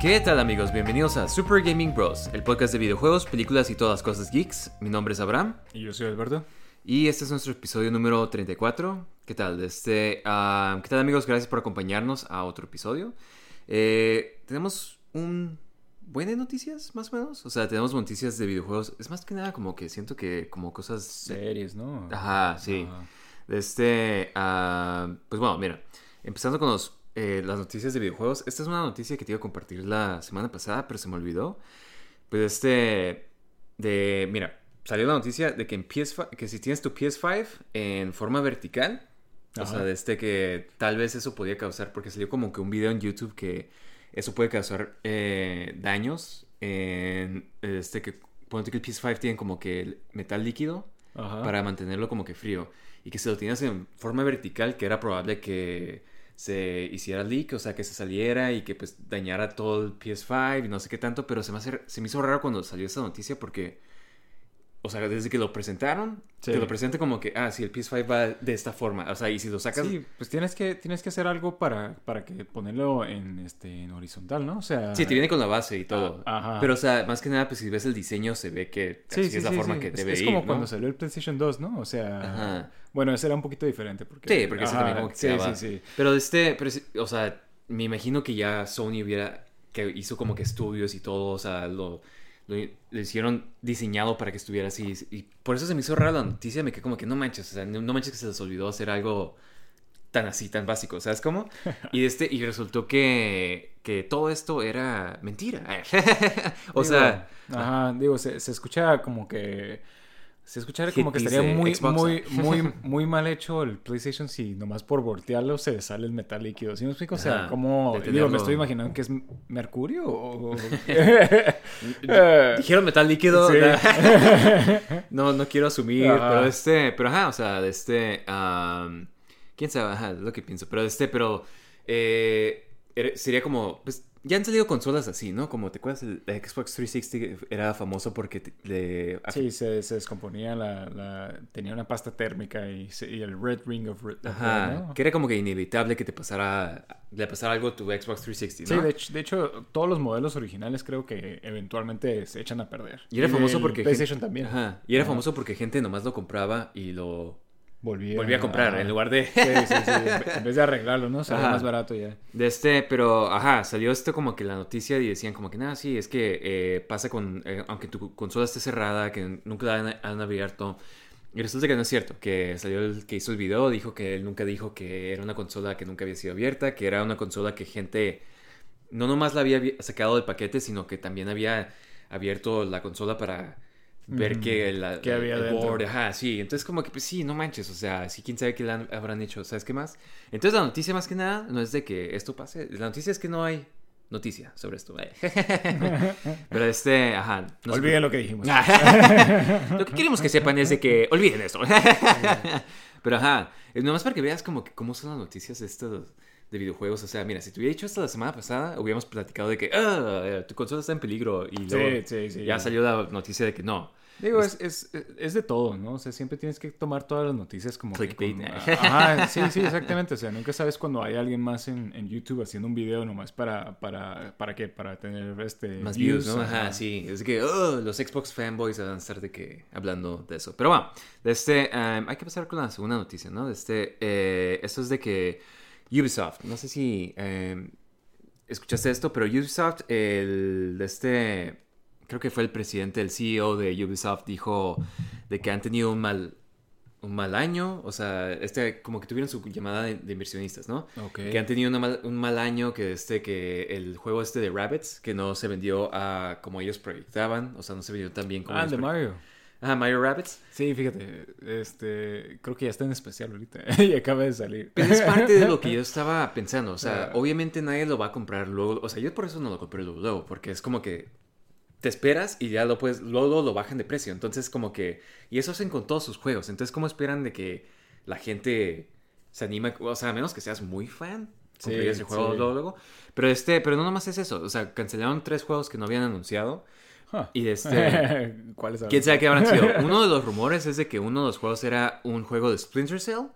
¿Qué tal amigos? Bienvenidos a Super Gaming Bros, el podcast de videojuegos, películas y todas las cosas geeks. Mi nombre es Abraham Y yo soy Alberto. y este es nuestro episodio número 34. ¿Qué tal? Este, ah, ¿Qué tal amigos? Gracias por acompañarnos a otro episodio. Eh, tenemos un buen de noticias, más o menos. O sea, tenemos noticias de videojuegos. Es más que nada como que siento que como cosas... Series, ¿no? Ajá, sí. Ajá. Este, ah, pues bueno, mira, empezando con los, eh, las noticias de videojuegos. Esta es una noticia que te iba a compartir la semana pasada, pero se me olvidó. Pues este, de, mira, salió la noticia de que en PS5, que si tienes tu PS5 en forma vertical, o Ajá. sea, de este que tal vez eso podía causar, porque salió como que un video en YouTube que eso puede causar eh, daños en este que, ponte que el PS5 tiene como que el metal líquido Ajá. para mantenerlo como que frío. Y que si lo tienes en forma vertical, que era probable que se hiciera leak, o sea, que se saliera y que pues dañara todo el PS5 y no sé qué tanto, pero se me, hace- se me hizo raro cuando salió esa noticia porque, o sea, desde que lo presentaron, Sí. te lo presentan como que, ah, sí, el PS5 va de esta forma, o sea, y si lo sacas... Sí, pues tienes que, tienes que hacer algo para, para que ponerlo en, este, en horizontal, ¿no? O sea... Sí, te viene con la base y todo. Ah, ajá. Pero, o sea, más que nada, pues si ves el diseño, se ve que Sí, así sí, es la forma que Es- debe es ir, como ¿no? cuando salió el PlayStation 2, ¿no? O sea... Ajá. Bueno, ese era un poquito diferente porque... Sí, porque ese también como que Sí, quedaba- sí, sí. Pero este, pero, o sea, me imagino que ya Sony hubiera, que hizo como que estudios y todo, o sea, lo, lo, lo hicieron diseñado para que estuviera así. Y por eso se me hizo rara la noticia, me quedé como que no manches, o sea, no, manches que se les olvidó hacer algo tan así, tan básico, ¿sabes cómo? Y este, y resultó que, que todo esto era mentira. o Digo, sea, Ajá, digo, se, se escucha como que... Se escucha como que estaría de muy, Xbox. muy, muy, muy mal hecho el PlayStation si nomás por voltearlo se le sale el metal líquido. ¿Sí me explico? O sea, como... de Digo, me estoy imaginando que es mercurio o... Dijeron metal líquido. No, no quiero asumir, Ajá. pero este, pero ajá, o sea, de este, quién sabe, ajá, es lo que pienso, pero este, pero eh, sería como, pues, ya han salido consolas así, ¿no? Como te acuerdas, el Xbox 360 era famoso porque te- le, Sí, se, se descomponía la, la- Tenía una pasta térmica y, se- y el Red Ring of Red. ajá, que era como que inevitable que te pasara, le pasara algo a tu Xbox 360, Sí, ¿no? de hecho, de hecho, todos los modelos originales creo que eventualmente se echan a perder. Y era famoso porque PlayStation gente- también. Ajá, y era Ajá. famoso porque gente nomás lo compraba y lo Volvía, volvía a comprar en lugar de Sí, sí, sí. En vez de arreglarlo, ¿no? Sale Ajá. más barato ya. De este, pero, ajá, salió esto como que la noticia y decían como que, nada, sí, es que eh, pasa con, eh, aunque tu consola esté cerrada, que nunca la han, han abierto. Y resulta que no es cierto, que salió el que hizo el video, dijo que él nunca dijo que era una consola que nunca había sido abierta, que era una consola que gente no nomás la había sacado del paquete, sino que también había abierto la consola para ver Ujú. que la, ¿Qué había el board, ajá, sí. Entonces como que, pues sí, no manches, o sea, sí, quién sabe qué le han- habrán hecho, ¿sabes qué más? Entonces la noticia más que nada no es de que esto pase, la noticia es que no hay noticia sobre esto. Pero este, ajá. no Olviden lo que dijimos. lo que queremos que sepan es de que olviden esto. Pero ajá, nomás para que veas como que cómo son las noticias estas de videojuegos. O sea, mira, si te hubiera dicho esto la semana pasada, hubiéramos platicado de que ah, tu consola está en peligro y luego Sí, sí, sí. ya salió la noticia de que no. Digo, es, es, es de todo, ¿no? O sea, siempre tienes que tomar todas las noticias como... que Clickbait. con- Ajá, sí, sí, exactamente. O sea, nunca sabes cuando hay alguien más en, en YouTube haciendo un video nomás para... ¿Para, para qué? Para tener este... Más views, ¿no? Ajá, sí. Es que oh, los Xbox fanboys van a estar de que hablando de eso. Pero bueno, de este, um, hay que pasar con la segunda noticia, ¿no? De este, eh, esto es de que Ubisoft, no sé si um, escuchaste esto, pero Ubisoft, el de este, creo que fue el presidente, el CEO de Ubisoft, dijo de que han tenido un mal, un mal año, o sea, este, como que tuvieron su llamada de, de inversionistas, ¿no? Ok. que han tenido una mal- un mal año, que este, que el juego este de Rabbits, que no se vendió a como ellos proyectaban, o sea, no se vendió tan bien como Ah, el ellos de Mario. Ajá, Mario Rabbits. Sí, fíjate, este, creo que ya está en especial ahorita y acaba de salir. Pero es parte de lo que yo estaba pensando, o sea, Ah. obviamente nadie lo va a comprar luego, o sea, yo por eso no lo compré luego, luego, porque es como que te esperas y ya lo puedes, luego lo bajan de precio, entonces como que, y eso hacen con todos sus juegos, entonces ¿cómo esperan de que la gente se anima, o sea, a menos que seas muy fan? Sí, el juego sí. luego, luego. Pero este, pero no nomás es eso, o sea, cancelaron tres juegos que no habían anunciado Huh. y este, ¿Cuáles quién sabe qué habrán sido. Uno de los rumores es de que uno de los juegos era un juego de Splinter Cell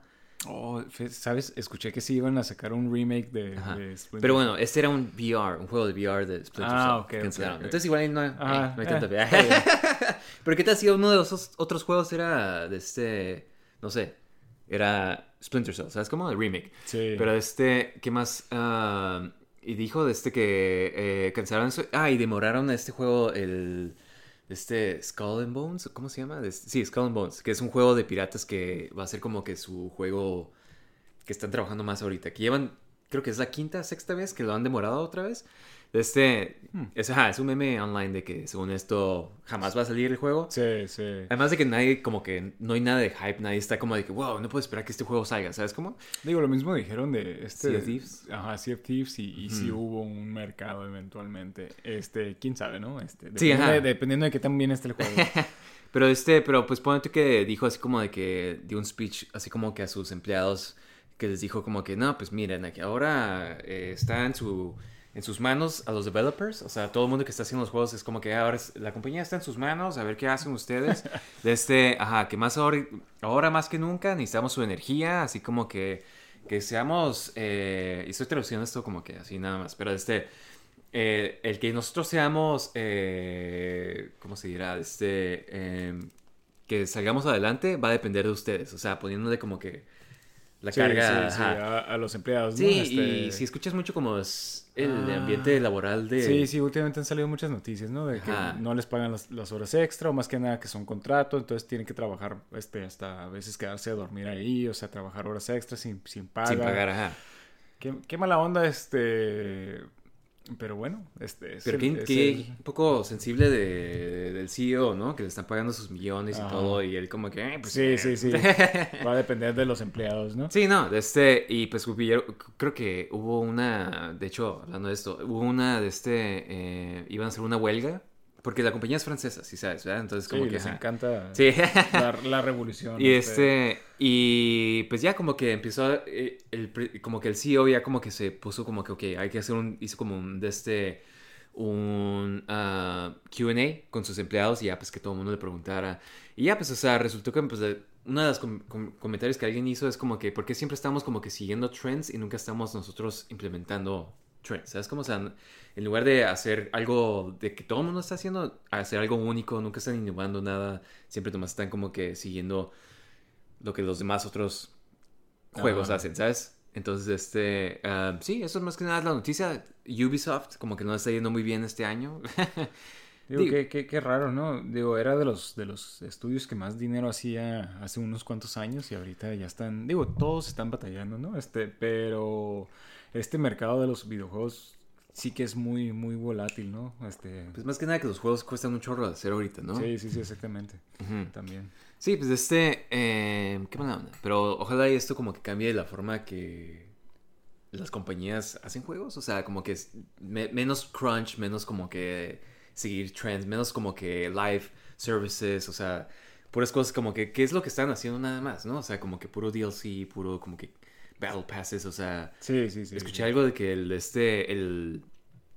Oh, ¿sabes? Escuché que sí iban a sacar un remake de, de Pero bueno, este era un VR, un juego de VR de Splinter Ah, Cell. Entonces igual ahí no, hay- eh, no hay eh, tanta bien. Pero ¿qué tal si uno de esos otros juegos era de este, no sé, era Splinter Cell, ¿sabes cómo? El remake. Sí. Pero este, ¿qué más? Ah, y dijo de este que eh, cancelaron eso. Ah, y demoraron este juego, el. Este Skull and Bones, ¿cómo se llama? Sí, Skull and Bones, que es un juego de piratas que va a ser como que su juego que están trabajando más ahorita. Que llevan, creo que es la quinta, sexta vez que lo han demorado otra vez. Este, Hmm. es, ajá, es un meme online de que según esto jamás va a salir el juego. Sí, sí. Además de que nadie, como que no hay nada de hype, nadie está como de que, wow, no puedo esperar que este juego salga, ¿sabes cómo? Digo, lo mismo dijeron de este... Sea of Thieves. Ajá, Sea of Thieves y, y sí hubo un mercado eventualmente. Este, quién sabe, ¿no? Este, Sí, dependiendo, ajá. de, dependiendo de qué tan bien esté el juego. Pero este, pero pues ponete que dijo así como de que dio un speech así como que a sus empleados que les dijo como que no, pues miren, aquí ahora eh, está en su en sus manos a los developers, o sea, todo el mundo que está haciendo los juegos es como que ahora es- la compañía está en sus manos, a ver qué hacen ustedes. De este, ajá, que más ahora, ahora más que nunca necesitamos su energía, así como que que seamos eh, y estoy traduciendo esto como que así nada más, pero este eh, el que nosotros seamos, eh, ¿cómo se dirá? Este, eh, que salgamos adelante va a depender de ustedes. O sea, poniéndole como que la Sí, carga. sí, sí, ajá. a, a los empleados, ¿no? Sí, Este, y si escuchas mucho como es el Ah. ambiente laboral de... Sí, sí, últimamente han salido muchas noticias, ¿no? De que Ajá. no les pagan las, las horas extra o más que nada que son contrato, entonces tienen que trabajar este, hasta a veces quedarse a dormir ahí, o sea, trabajar horas extras sin, sin paga. Sin pagar, ajá. Qué, qué mala onda, este... Pero bueno, este... es Pero el- qué, es qué el- poco sensible de, del CEO, ¿no? Que le están pagando sus millones y todo, y él como que... eh, pues, Sí, eh. sí, sí. Va a depender de los empleados, ¿no? Sí, no, de este, y pues creo que hubo una, de hecho, hablando de esto, hubo una de este, eh, iban a hacer una huelga, porque la compañía es francesa, sí sabes, ¿verdad? Entonces como Sí, que... les ajá. encanta Sí. la, la revolución. Y este, y pues ya como que empezó, eh, el, como que el CEO ya como que se puso como que, ok, hay que hacer un, hizo como un, de este, un ah, Q&A con sus empleados y ya pues que todo el mundo le preguntara. Y ya pues, o sea, resultó que pues de- uno de los com- com- comentarios que alguien hizo es como que, ¿por qué siempre estamos como que siguiendo trends y nunca estamos nosotros implementando trends? ¿Sabes? Como, o sea, en lugar de hacer algo de que todo el mundo está haciendo, hacer algo único, nunca están innovando nada, siempre nomás están como que siguiendo lo que los demás otros juegos Ajá. hacen, ¿sabes? Entonces, este, ah, sí, eso es más que nada la noticia. Ubisoft como que no está yendo muy bien este año. Digo, Digo- qué, qué, qué raro, ¿no? Digo, era de los, de los estudios que más dinero hacía hace unos cuantos años y ahorita ya están, digo, todos están batallando, ¿no? Este, pero este mercado de los videojuegos sí que es muy, muy volátil, ¿no? Este, pues más que nada que los juegos cuestan un chorro de hacer ahorita, ¿no? sí, sí, sí, exactamente, también. Sí, pues este, eh, qué mala onda. Pero ojalá y esto como que cambie la forma que las compañías hacen juegos. O sea, como que es me- menos crunch, menos como que seguir trends, menos como que live services, o sea, puras cosas como que, ¿qué es lo que están haciendo nada más, no? O sea, como que puro DLC, puro como que Battle Passes, o sea, Sí, sí, sí. Escuché sí. algo de que el, este, el,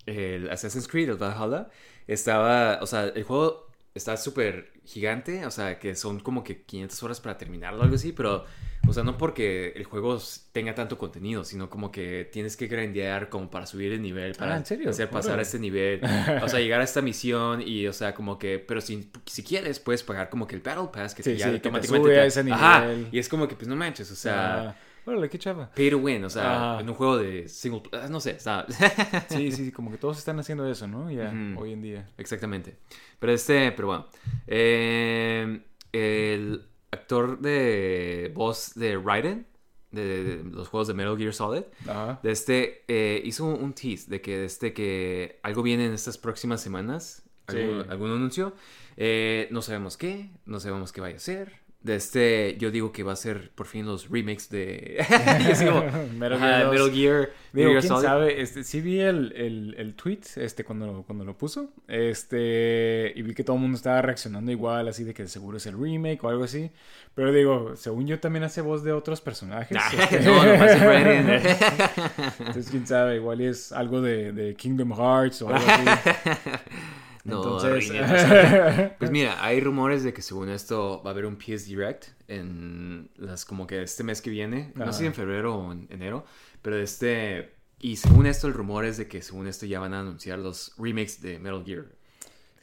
el Assassin's Creed, el Valhalla, estaba, o sea, el juego está súper gigante, o sea, que son como que 500 horas para terminarlo o algo así, pero, o sea, no porque el juego tenga tanto contenido, sino como que tienes que grandear como para subir el nivel, para Ah, ¿en serio? hacer pasar Órale. a este nivel, o sea, llegar a esta misión y, o sea, como que, pero si, si quieres, puedes pagar como que el Battle Pass, que Sí, te- ya que te automáticamente sube a ese Ajá, nivel. y es como que, pues no manches, o sea... Ah, órale, qué chava. Pay to win, o sea, Ajá. en un juego de single pl- no sé, está Sí, sí, como que todos están haciendo eso, ¿no? Ya, Ujú. hoy en día. exactamente. Pero este, pero bueno, eh, el actor de voz de Raiden de, de los juegos de Metal Gear Solid, Ajá. de este eh, hizo un tease de que de este que algo viene en estas próximas semanas, algún, Sí. algún anuncio, Eh, no sabemos qué, no sabemos qué vaya a ser. De este, yo digo que va a ser por fin los remakes de como, Metal Gear 2. Metal Gear, Digo, Metal Gear quién Solid. sabe, este, sí vi el, el, el tweet este, cuando, cuando lo puso, este, y vi que todo el mundo estaba reaccionando igual, así de que seguro es el remake o algo así, pero digo, según yo también hace voz de otros personajes. este, no, nomás es Raiden. Entonces, quién sabe, igual es algo de, de Kingdom Hearts o algo así. No, Entonces, Pues mira, hay rumores de que según esto va a haber un PS Direct en las como que este mes que viene, no sé si en febrero o en enero, pero este y según esto el rumor es de que según esto ya van a anunciar los remakes de Metal Gear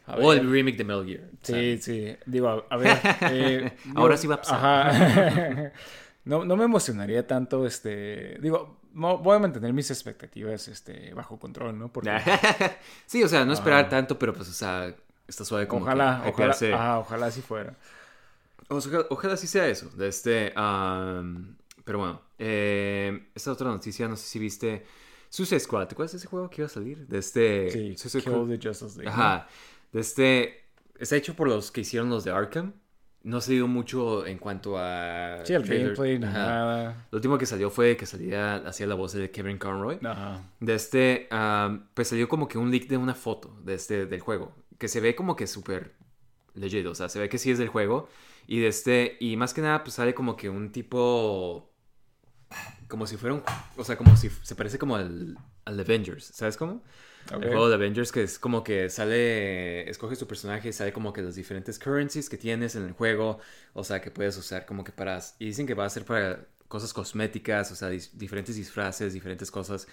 a o ver. el remake de Metal Gear. Sí, sí. Digo, a, a ver. eh, Ahora digo, sí va a pasar. Ajá. No, no me emocionaría tanto, este... Digo, voy a mantener mis expectativas, este, bajo control, ¿no? Porque sí, o sea, no esperar Ajá. tanto, pero pues o sea, está suave como ojalá, que ojalá, ajá, ojalá así fuera. O sea, ojalá, sí sea eso. De este, pero bueno, eh, esta otra noticia, no sé si viste Suicide Squad. ¿Te acuerdas de ese juego que iba a salir? De este. Sí, Suicide Kill Squad. the Justice League. Ajá. De este. Está hecho por los que hicieron los de Arkham. No se dio mucho en cuanto a. Sí, el gameplay, nada. Lo último que salió fue que salía, hacía la voz de Kevin Conroy. Ajá. De este, am, pues salió como que un leak de una foto de este, del juego. Que se ve como que súper legit, o sea, se ve que sí es del juego. Y de este, y más que nada, pues sale como que un tipo. Como si fuera un. O sea, como si se parece como al, al Avengers, ¿sabes cómo? Ok. El juego de Avengers que es como que sale, escoges tu personaje y sale como que los diferentes currencies que tienes en el juego, o sea, que puedes usar como que para, y dicen que va a ser para cosas cosméticas, o sea, dis- diferentes disfraces, diferentes cosas,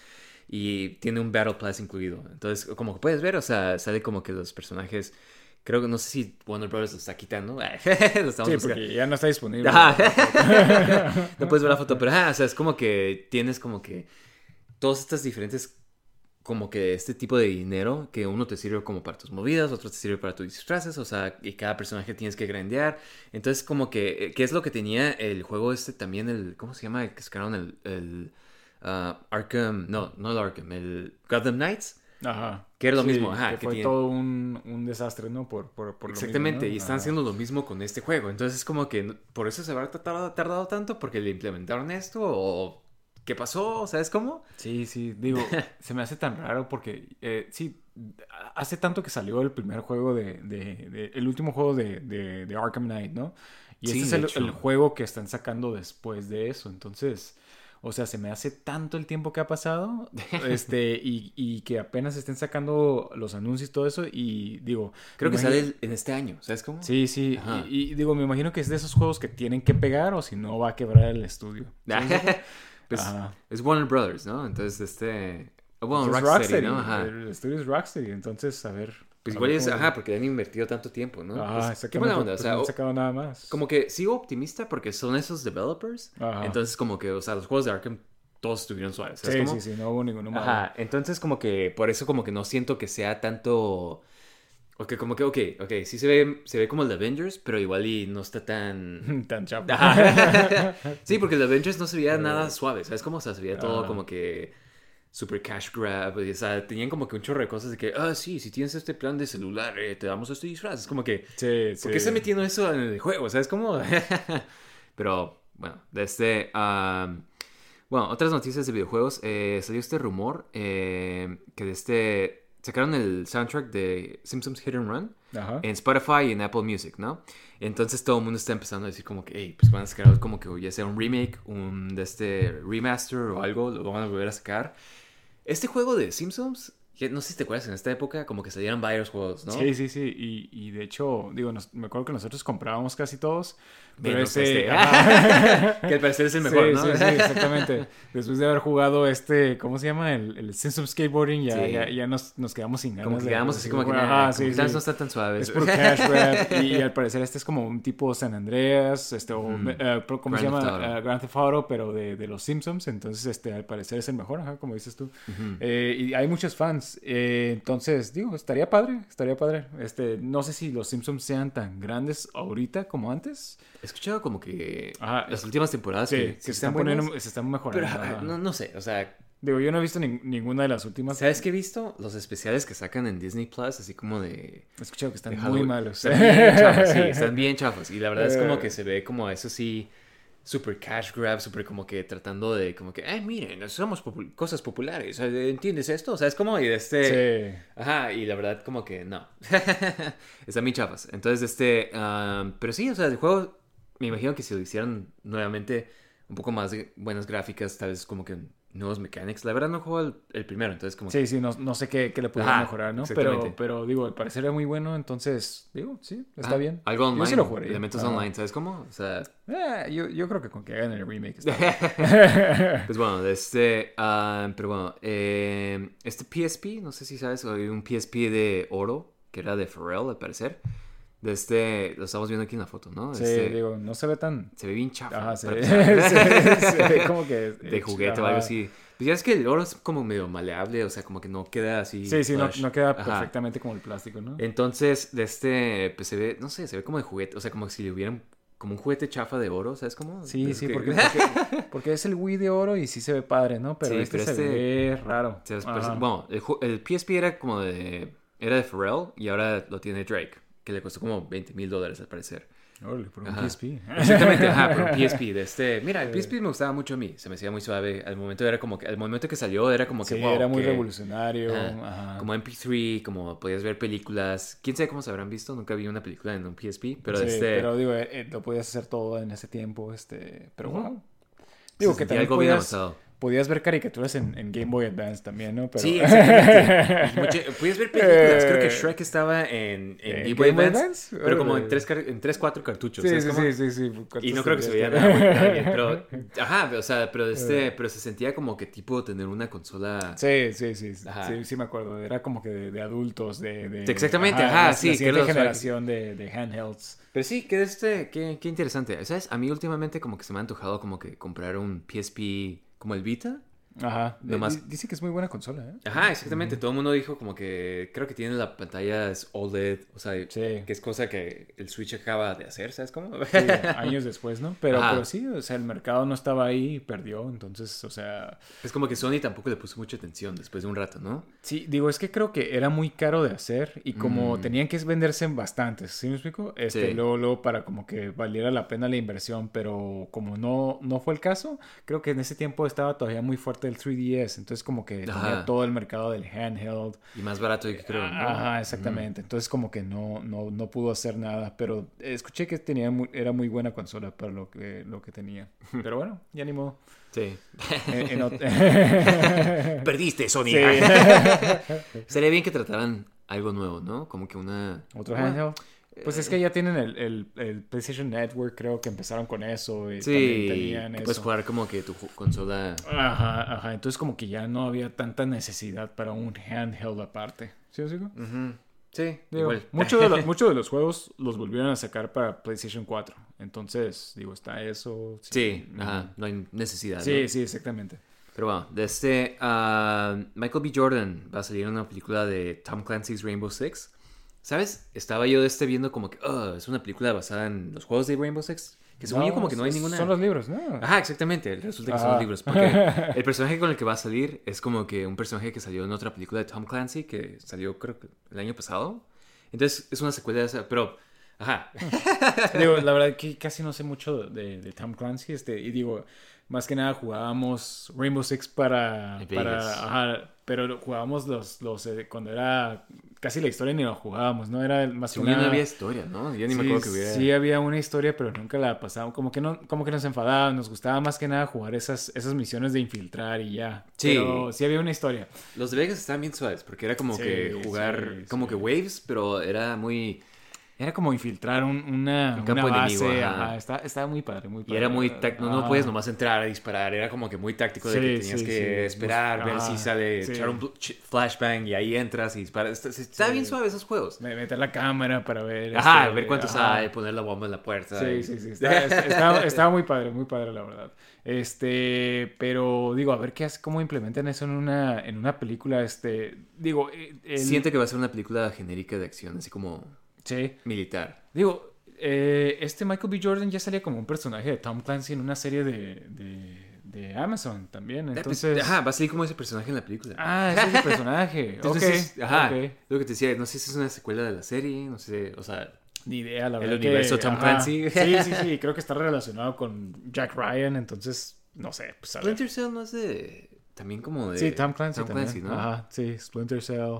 y tiene un Battle Pass incluido. Entonces, como que puedes ver, o sea, sale como que los personajes, creo que no sé si Warner Bros. lo está quitando, lo Sí, porque ya no está disponible. No puedes ver la foto, pero ajá, o sea, es como que tienes como que todas estas diferentes, como que este tipo de dinero, que uno te sirve como para tus movidas, otro te sirve para tus disfraces, o sea, y cada personaje tienes que grandear. Entonces, como que, eh, ¿qué es lo que tenía el juego este también, el, ¿cómo se llama? El que sacaron el, el ah, Arkham, no, no el Arkham, el Gotham Knights. Ajá. Que era lo Sí, mismo, ajá, Que que fue tiene- todo un, un desastre, ¿no? Por, por, por lo mismo, Exactamente, ¿no? y están Ajá. haciendo lo mismo con este juego. Entonces es como que por eso se habrá tardado, tardado tanto porque le implementaron esto o qué pasó, ¿sabes cómo? Sí, sí, digo, se me hace tan raro porque, eh, sí, hace tanto que salió el primer juego de, de- de- el último juego de, de, Arkham Knight, ¿no? Y Sí, este es el, juego que están sacando después de eso, entonces, o sea, se me hace tanto el tiempo que ha pasado, este, y, y que apenas estén sacando los anuncios y todo eso, y digo... Creo que imagino- sale en este año, ¿sabes cómo? Sí, sí, y, y digo, me imagino que es de esos juegos que tienen que pegar o si no va a quebrar el estudio. pues Ajá. es Warner Brothers, ¿no? Entonces este... Bueno, es Rocksteady, ¿no? Ajá. El estudio es Rocksteady, entonces, a ver. Pues a igual ver es, cómo- ajá, porque han invertido tanto tiempo, ¿no? Ajá, Pues, qué buena onda, o pues sea, no han sacado nada más. como que sigo optimista porque son esos developers. Ajá. Entonces como que, o sea, los juegos de Arkham todos estuvieron suaves, ¿sabes Sí, cómo? sí, sí, no hubo ninguno malo. Ajá, entonces como que por eso como que no siento que sea tanto... Ok, como que, ok, ok, sí se ve, se ve como el de Avengers, pero igual y no está tan... Tan chapo. Sí, porque el de Avengers no se veía nada suave, ¿sabes cómo? O sea, se veía todo como que super cash grab, o sea, tenían como que un chorro de cosas de que, ah, sí, si tienes este plan de celular, eh, te damos este disfraz. Es como que, Sí, sí. ¿por qué están metiendo eso en el juego? ¿Sabes cómo? pero, bueno, de este... am, bueno, otras noticias de videojuegos. eh, salió este rumor eh, que de este... Sacaron el soundtrack de Simpsons Hit and Run Ajá. en Spotify y en Apple Music, ¿no? Entonces todo el mundo está empezando a decir como que, hey, pues van a sacar como que ya sea un remake, un de este remaster o algo, lo van a volver a sacar. Este juego de Simpsons, no sé si te acuerdas, en esta época como que salieron varios juegos, ¿no? Sí, sí, sí. Y, y de hecho, digo, nos- me acuerdo que nosotros comprábamos casi todos. Pero Menos ese. este. ajá. que al parecer es el mejor, sí, ¿no? Sí, sí, exactamente. Después de haber jugado este, ¿cómo se llama? El, el Skateboarding, ya, Sí. ya, ya nos, nos quedamos sin ganas. Como que quedamos así como que, nah, sí, como que no están tan suaves. Es por cash y, al parecer este es como un tipo San Andreas, este, o, Mm. eh, ¿cómo se llama? Eh, Grand Theft Auto, pero de, de los Simpsons, entonces este, al parecer es el mejor, ajá, como dices tú. Eh, y hay muchos fans, eh, entonces digo, estaría padre, estaría padre. Este, no sé si los Simpsons sean tan grandes ahorita como antes. He escuchado como que Ajá, las es- últimas temporadas Sí, que, que sí se están poniendo, buenas, se están mejorando. Pero ah, no, no sé, o sea, Digo, yo no he visto nin- ninguna de las últimas. ¿sabes qué he visto? Los especiales que sacan en Disney Plus, así como de... He escuchado que están muy malos. Están bien chafas, sí, están bien chafas. Y la verdad es como Eh. que se ve como eso sí, super cash grab, super como que tratando de, como que, ay, miren, somos cosas populares, eh, ¿entiendes esto? O sea, es como y de este... Sí. Ajá, y la verdad como que no. Están bien chafas. Entonces, este... am, pero sí, o sea, el juego, me imagino que si lo hicieran nuevamente, un poco más de buenas gráficas, tal vez como que nuevos mechanics. La verdad no juego el, el primero, entonces como... Sí, sí, no, no sé qué, qué le Ajá, mejorar, ¿no? Pero, pero digo, al parecer era muy bueno, entonces, digo, sí, está Ah, bien. Algo online. Yo sí lo jugaría. Elementos Ajá. online, ¿sabes cómo? O sea, Eh, yo, yo creo que con que hagan el remake está bien. pues bueno, este... ah, pero bueno, eh, este PSP, no sé si sabes, hay un PSP de oro, que era de Pharrell, al parecer. De este, lo estamos viendo aquí en la foto, ¿no? Sí, Este, digo, no se ve tan... Se ve bien chafa. Ajá, se ve, se- se ve como que... de juguete o algo así. Pues ya es que el oro es como medio maleable, o sea, como que no queda así. Sí, sí, no, queda Ajá. perfectamente como el plástico, ¿no? Entonces, de este, pues se ve, no sé, se ve como de juguete, o sea, como si le hubieran, como un juguete chafa de oro, ¿sabes cómo? Sí, Es sí, que- porque, porque, porque es el Wii de oro y sí se ve padre, ¿no? Pero Sí, este pero se este- ve raro. se pues, bueno, el, el PSP era como de, era de Pharrell y ahora lo tiene Drake, que le costó como 20 mil dólares al parecer. Órale, por un Ajá. PSP. Exactamente, ajá, pero un PSP de este, mira, el PSP me gustaba mucho a mí, se me hacía muy suave, al momento era como que, al momento que salió era como que, Sí, wow, era muy que- revolucionario. Ajá. Ajá. Como MP3, como podías ver películas. Quién sabe cómo se habrán visto. Nunca vi una película en un PSP. Pero Sí, este. pero digo, eh, eh, lo podías hacer todo en ese tiempo, este, pero wow. Digo se que también algo bien podías, avanzado. Podías ver caricaturas en, en Game Boy Advance también, ¿no? Pero... Sí, exactamente. Podías ver películas. Creo que Eh, Shrek estaba en, en ¿en Game Boy Game Boy Advance. Advance? Pero como en Órale. tres, car- en tres, cuatro cartuchos. Sí, ¿sabes sí, sí, sí, sí. Y ¿Cuántos no creo que se veía nada, muy- bien, Pero, ajá, o sea, pero, Eh. este, pero se sentía como que tipo tener una consola. Sí, sí, sí, Ajá. sí, sí me acuerdo. Era como que de, de adultos, de, de- Exactamente, ajá, la- sí, La siguiente generación de, de handhelds. Pero sí, que este, qué, qué interesante. ¿Sabes? A mí últimamente como que se me ha antojado como que comprar un PSP como el Vita. Ajá. Dice que es muy buena consola, ¿eh? Ajá, exactamente. Todo el mundo dijo como que creo que tiene la pantalla es OLED, o sea, Sí. que es cosa que el Switch acaba de hacer, ¿sabes cómo? Sí, años después, ¿no? Pero, pero sí, o sea, el mercado no estaba ahí y perdió, entonces, o sea, Es como que Sony tampoco le puso mucha atención después de un rato, ¿no? sí, digo, es que creo que era muy caro de hacer y como Mm. tenían que venderse en bastantes, ¿sí me explico? Este, Sí. luego, luego para como que valiera la pena la inversión, pero como no, no fue el caso, creo que en ese tiempo estaba todavía muy fuerte el 3DS, entonces como que tenía todo el mercado del handheld, Y más barato que creo, ¿no? Ajá, exactamente. Entonces como que no, no, no pudo hacer nada, pero escuché que tenía muy- era muy buena consola para lo que, lo que tenía. Pero bueno, ya ni modo. Sí. En- en ot- Perdiste, Sony. Sí. Sería bien que trataran algo nuevo, ¿no? Como que una... Otro handheld. Pues es que ya tienen el, el, el PlayStation Network, creo que empezaron con eso. Y Sí, tenían eso. puedes jugar como que tu consola... Ajá, ajá. Entonces como que ya no había tanta necesidad para un handheld aparte. ¿Sí os digo? Sí, Digo, igual. muchos de, los, muchos de los juegos los volvieron a sacar para PlayStation 4. Entonces, digo, está eso. Sí, ajá, no hay necesidad. ¿no? Sí, sí, exactamente. Pero bueno, de este ah, Michael B. Jordan va a salir en una película de Tom Clancy's Rainbow Six. ¿Sabes? Estaba yo este viendo como que "Ah, es una película basada en los juegos de Rainbow Six. Que según yo como que no hay ninguna... Son los libros, ¿no? Ajá, exactamente. Resulta que son los libros. Porque el personaje con el que va a salir es como que un personaje que salió en otra película de Tom Clancy que salió creo que el año pasado. Entonces es una secuela de esa, pero... Ajá. Digo, la verdad que casi no sé mucho de, de Tom Clancy. Este, y digo, más que nada jugábamos Rainbow Six para. Para ajá, pero jugábamos los, los eh, cuando era casi la historia ni lo jugábamos, ¿no? Era más que Según yo no nada- había historia, ¿no? Yo ni me Sí, acuerdo que hubiera... sí había una historia, pero nunca la pasábamos. Como que no, como que nos enfadaban, nos gustaba más que nada jugar esas, esas misiones de infiltrar y ya. Sí. Pero sí había una historia. Los de Vegas estaban bien suaves porque era como Sí, que jugar sí, como sí. que waves, pero era muy... Era como infiltrar un, una, Un campo una base. enemigo, ajá. ajá, está- estaba muy padre, muy Y padre. era muy táctico, no, no puedes nomás entrar a disparar, era como que muy táctico de Sí, que tenías sí, que sí. esperar, ver si sale, echar un flashbang y ahí entras y disparas. Está, bien suave esos juegos. Me- Meter la cámara para ver. Ajá, este, ver cuánto ajá. sale, poner la bomba en la puerta. Sí, y- sí, sí. Estaba, estaba muy padre, muy padre, la verdad. Este, pero digo, a ver qué hace, cómo implementan eso en una, en una película. Este, digo, eh, el- Siente que va a ser una película genérica de acción, así como Sí. militar. Digo, eh, este Michael B. Jordan ya salía como un personaje de Tom Clancy en una serie de, de, de Amazon también. Entonces. Ajá, va a salir como ese personaje en la película. Ah, ese es el personaje. Entonces, ok, ajá, lo que te decía, no sé si es una secuela de la serie, no sé, o sea, Ni idea, la El verdad. universo que, Tom ajá. Clancy. Sí, sí, sí. Creo que está relacionado con Jack Ryan, entonces, no sé. Pues. Splinter Cell no es de, también como de... Sí, Tom Clancy Tom también. Clancy, ¿no? Ajá, sí, Splinter Cell.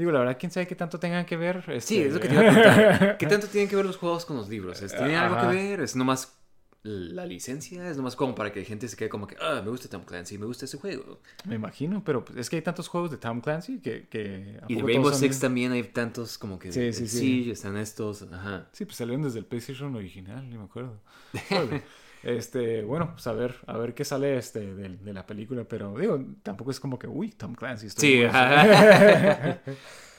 Digo, la verdad, quién sabe qué tanto tengan que ver. Sí, este- es lo que te iba a preguntar. ¿Qué tanto tienen que ver los juegos con los libros? ¿Es- ¿Tienen algo que ver? ¿Es nomás la licencia es nomás como para que la gente se quede como que, ah, me gusta Tom Clancy, me gusta ese juego. Me imagino, pero pues, es que hay tantos juegos de Tom Clancy que... que ¿a Y de Rainbow son Six también hay tantos como que... Sí, sí, sí, sí. están estos, ajá. Sí, pues salieron desde el PlayStation original, ni me acuerdo. Este, bueno, pues a ver, a ver qué sale este de, de la película, pero digo, tampoco es como que, uy, Tom Clancy. Sí.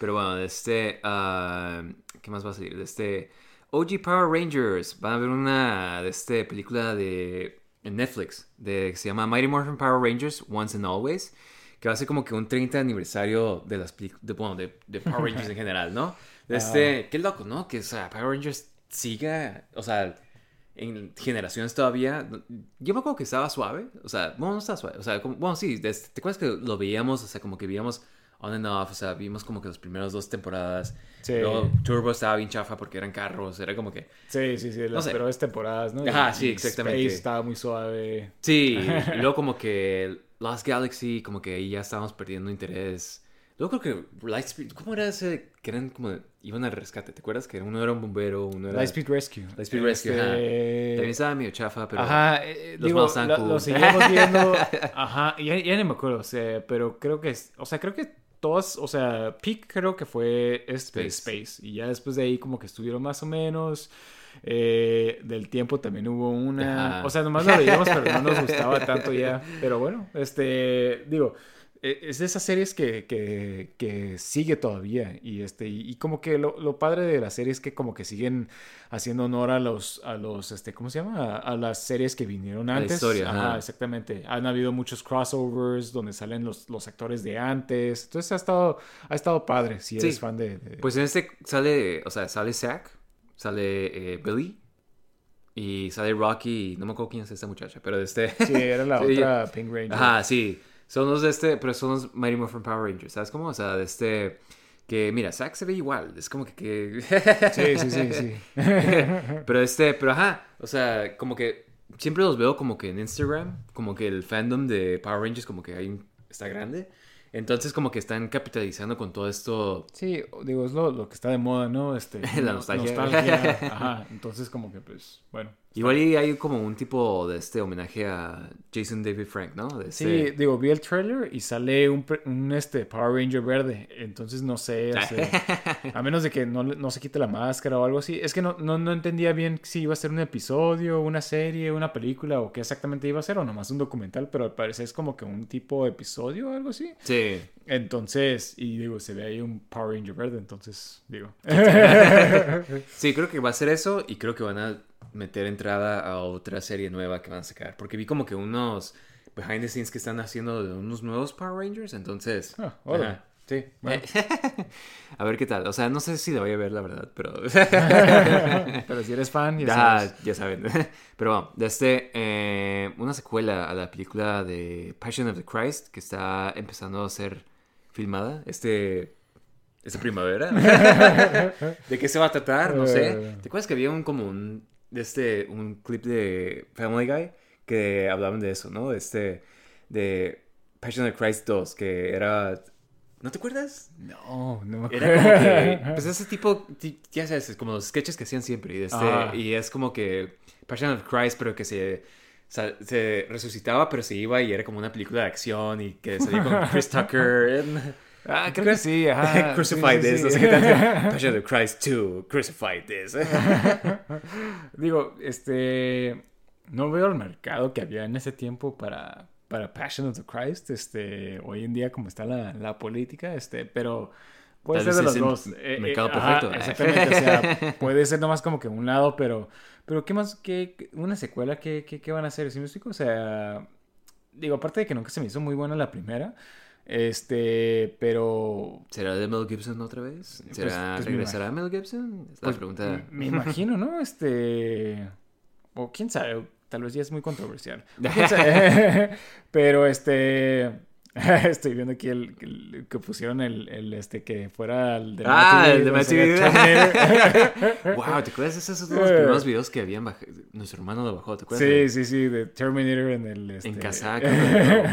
Pero bueno, de este. ah, ¿Qué más va a salir? De este. OG Power Rangers. Van a ver una de este película de en Netflix. De, que se llama Mighty Morphin Power Rangers Once and Always. Que va a ser como que un 30 aniversario de las de, bueno, de, de Power Rangers en general, ¿no? De este. Qué loco, ¿no? Que o sea, Power Rangers siga. O sea. En generaciones todavía. Yo me acuerdo que estaba suave. O sea, bueno, no estaba suave. O sea, como- bueno, sí. ¿Te acuerdas que lo veíamos? O sea, como que veíamos on and off. O sea, vimos como que las primeras dos temporadas. Sí. Luego Turbo estaba bien chafa porque eran carros. Era como que. Sí, sí, sí, las peores temporadas, ¿no? Ajá, sí, exactamente. Space estaba muy suave. Sí. y luego como que Lost Galaxy, como que ahí ya estábamos perdiendo interés. Luego creo que Lightspeed. ¿Cómo era ese? Que eran como. Iban al rescate. ¿Te acuerdas? Que uno era un bombero, uno era. Lightspeed Rescue. Lightspeed Rescue, ajá. Este, También estaba medio chafa, pero. Ajá, eh, los digo, cool. lo seguimos viendo. Ajá, ya, ya ni me acuerdo, o sea, pero creo que, o sea, creo que todas, o sea, Peak creo que fue este, Space. Space. Y ya después de ahí como que estuvieron más o menos. eh, del tiempo también hubo una. Ajá. O sea, nomás lo veíamos, pero no nos gustaba tanto ya. Pero bueno, este, digo, es de esas series que, que, que sigue todavía. Y este, y, y como que lo, lo padre de la serie es que como que siguen haciendo honor a los, a los, este, ¿cómo se llama? A, a las series que vinieron la antes. historia, Ajá, exactamente. Han habido muchos crossovers donde salen los, los actores de antes. Entonces ha estado, ha estado padre si eres Sí. fan de, de- Pues en este sale. O sea, sale Zack. Sale eh, Billy. Y sale Rocky. No me acuerdo quién es esta muchacha. Pero de este. Sí, era la Sí. otra Pink Ranger. Ajá, sí. Son los de este, pero son los Mighty Morphin Power Rangers, ¿sabes cómo? O sea, de este, que mira, Zack se ve igual, es como que... que... Sí, sí, sí, sí. pero este, pero ajá, o sea, como que siempre los veo como que en Instagram, como que el fandom de Power Rangers como que hay, está grande. Entonces como que están capitalizando con todo esto. Sí, digo, es lo, lo que está de moda, ¿no? Este, La no- nostalgia. Ajá, entonces como que pues, bueno. Igual y hay como un tipo de este homenaje a Jason David Frank, ¿no? De Sí, este- digo, vi el trailer y sale un, un, este, Power Ranger verde. Entonces no sé, o sea, a menos de que no, no se quite la máscara o algo así. Es que no, no, no entendía bien si iba a ser un episodio, una serie, una película o qué exactamente iba a ser o nomás un documental, pero al parecer es como que un tipo de episodio o algo así. Sí. Entonces, y digo, se ve ahí un Power Ranger verde, entonces, digo. Sí, creo que va a ser eso y creo que van a meter entrada a otra serie nueva que van a sacar. Porque vi como que unos behind the scenes que están haciendo de unos nuevos Power Rangers, entonces... Ah, ajá, sí. Bueno. a ver qué tal. O sea, no sé si la voy a ver, la verdad, pero... pero si eres fan, ya ya, sabes. ya saben. pero bueno, de este... eh, una secuela a la película de Passion of the Christ que está empezando a ser filmada. Este... Esta primavera. ¿De qué se va a tratar? No sé. Eh. ¿Te acuerdas que había un como un este un clip de Family Guy que hablaban de eso, ¿no? De este de Passion of Christ 2 que era ¿No te acuerdas? No, no me Era como que acuerdo. pues ese tipo ti- ya sabes, es como los sketches que hacían siempre y, de este, Ah. y es como que Passion of Christ pero que se se resucitaba pero se iba y era como una película de acción y que salía con Chris Tucker Ah, creo que sí, ajá. Crucify Sí, sí, this, sí. no sé qué. Passion of the Christ 2, Crucify this. Digo, este. No veo el mercado que había en ese tiempo para, para Passion of the Christ. Este, hoy en día, como está la, la política, este, pero puede Tal ser de los dos. Eh, eh, mercado ajá, perfecto. exactamente. O sea, puede ser nomás como que un lado, pero. Pero, ¿qué más? ¿Qué, qué- una secuela? ¿qué, qué, qué van a hacer? ¿Sí me explico? O sea. Digo, aparte de que nunca se me hizo muy buena la primera. Este, pero ¿Será de Mel Gibson otra vez? Pues- ¿Será, pues ¿Regresará Mel Gibson? Es la Pues, pregunta. Me imagino, ¿no? Este. O quién sabe, tal vez ya es muy controversial. Pero este. Estoy viendo aquí el, el- que pusieron el, el, este que fuera el de Ah, el de wow, ¿te acuerdas? Esos son los primeros videos que habían bajado. Nuestro hermano lo bajó, ¿te acuerdas? sí, sí, sí, de Terminator en el. Este... En casaca,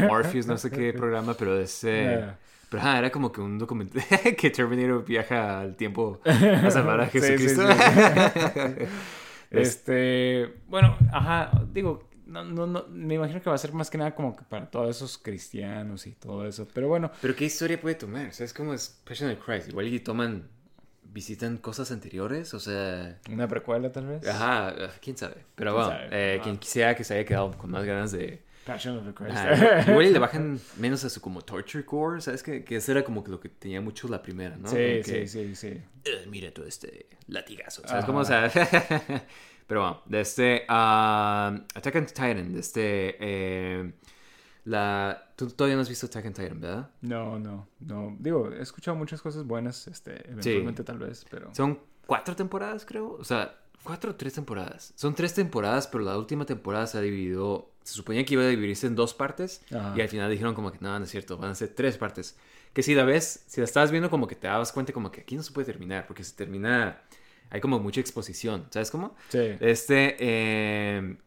Morpheus, no sé qué programa, pero ese. Ah. Pero ajá, era como que un documental que Terminator viaja al tiempo a salvar a Sí, sí, Jesucristo. sí. Este, bueno, ajá, digo, no, no, no, me imagino que va a ser más que nada como que para todos esos cristianos y todo eso, pero bueno. Pero ¿qué historia puede tomar? O sea, es como es Passion of Christ. Igual y toman, visitan cosas anteriores, o sea... Una precuela tal vez. Ajá, quién sabe. Pero ¿Quién bueno, sabe? eh, Ah. quien quisiera que se haya quedado con más ganas de... Passion of the Christ. Igual y le bajan menos a su como torture core, ¿sabes? Que, que eso era como que lo que tenía mucho la primera, ¿no? sí, Como sí, que, sí, sí. "Eh, mira todo este latigazo, ¿sabes? Como, o sea... Pero bueno, de este... ah, Attack on Titan, de este... eh, la... Tú todavía no has visto Attack on Titan, ¿verdad? No, no, no. Digo, he escuchado muchas cosas buenas, este, eventualmente tal vez, pero... Son cuatro temporadas, creo. O sea, cuatro o tres temporadas. Son tres temporadas, pero la última temporada se ha dividido. Se suponía que iba a dividirse en dos partes. Ajá. Y al final dijeron como que no, no es cierto, van a ser tres partes. Que si la ves, si la estabas viendo, como que te dabas cuenta como que aquí no se puede terminar, porque se termina. Hay como mucha exposición, ¿sabes cómo? Sí. Este. eh,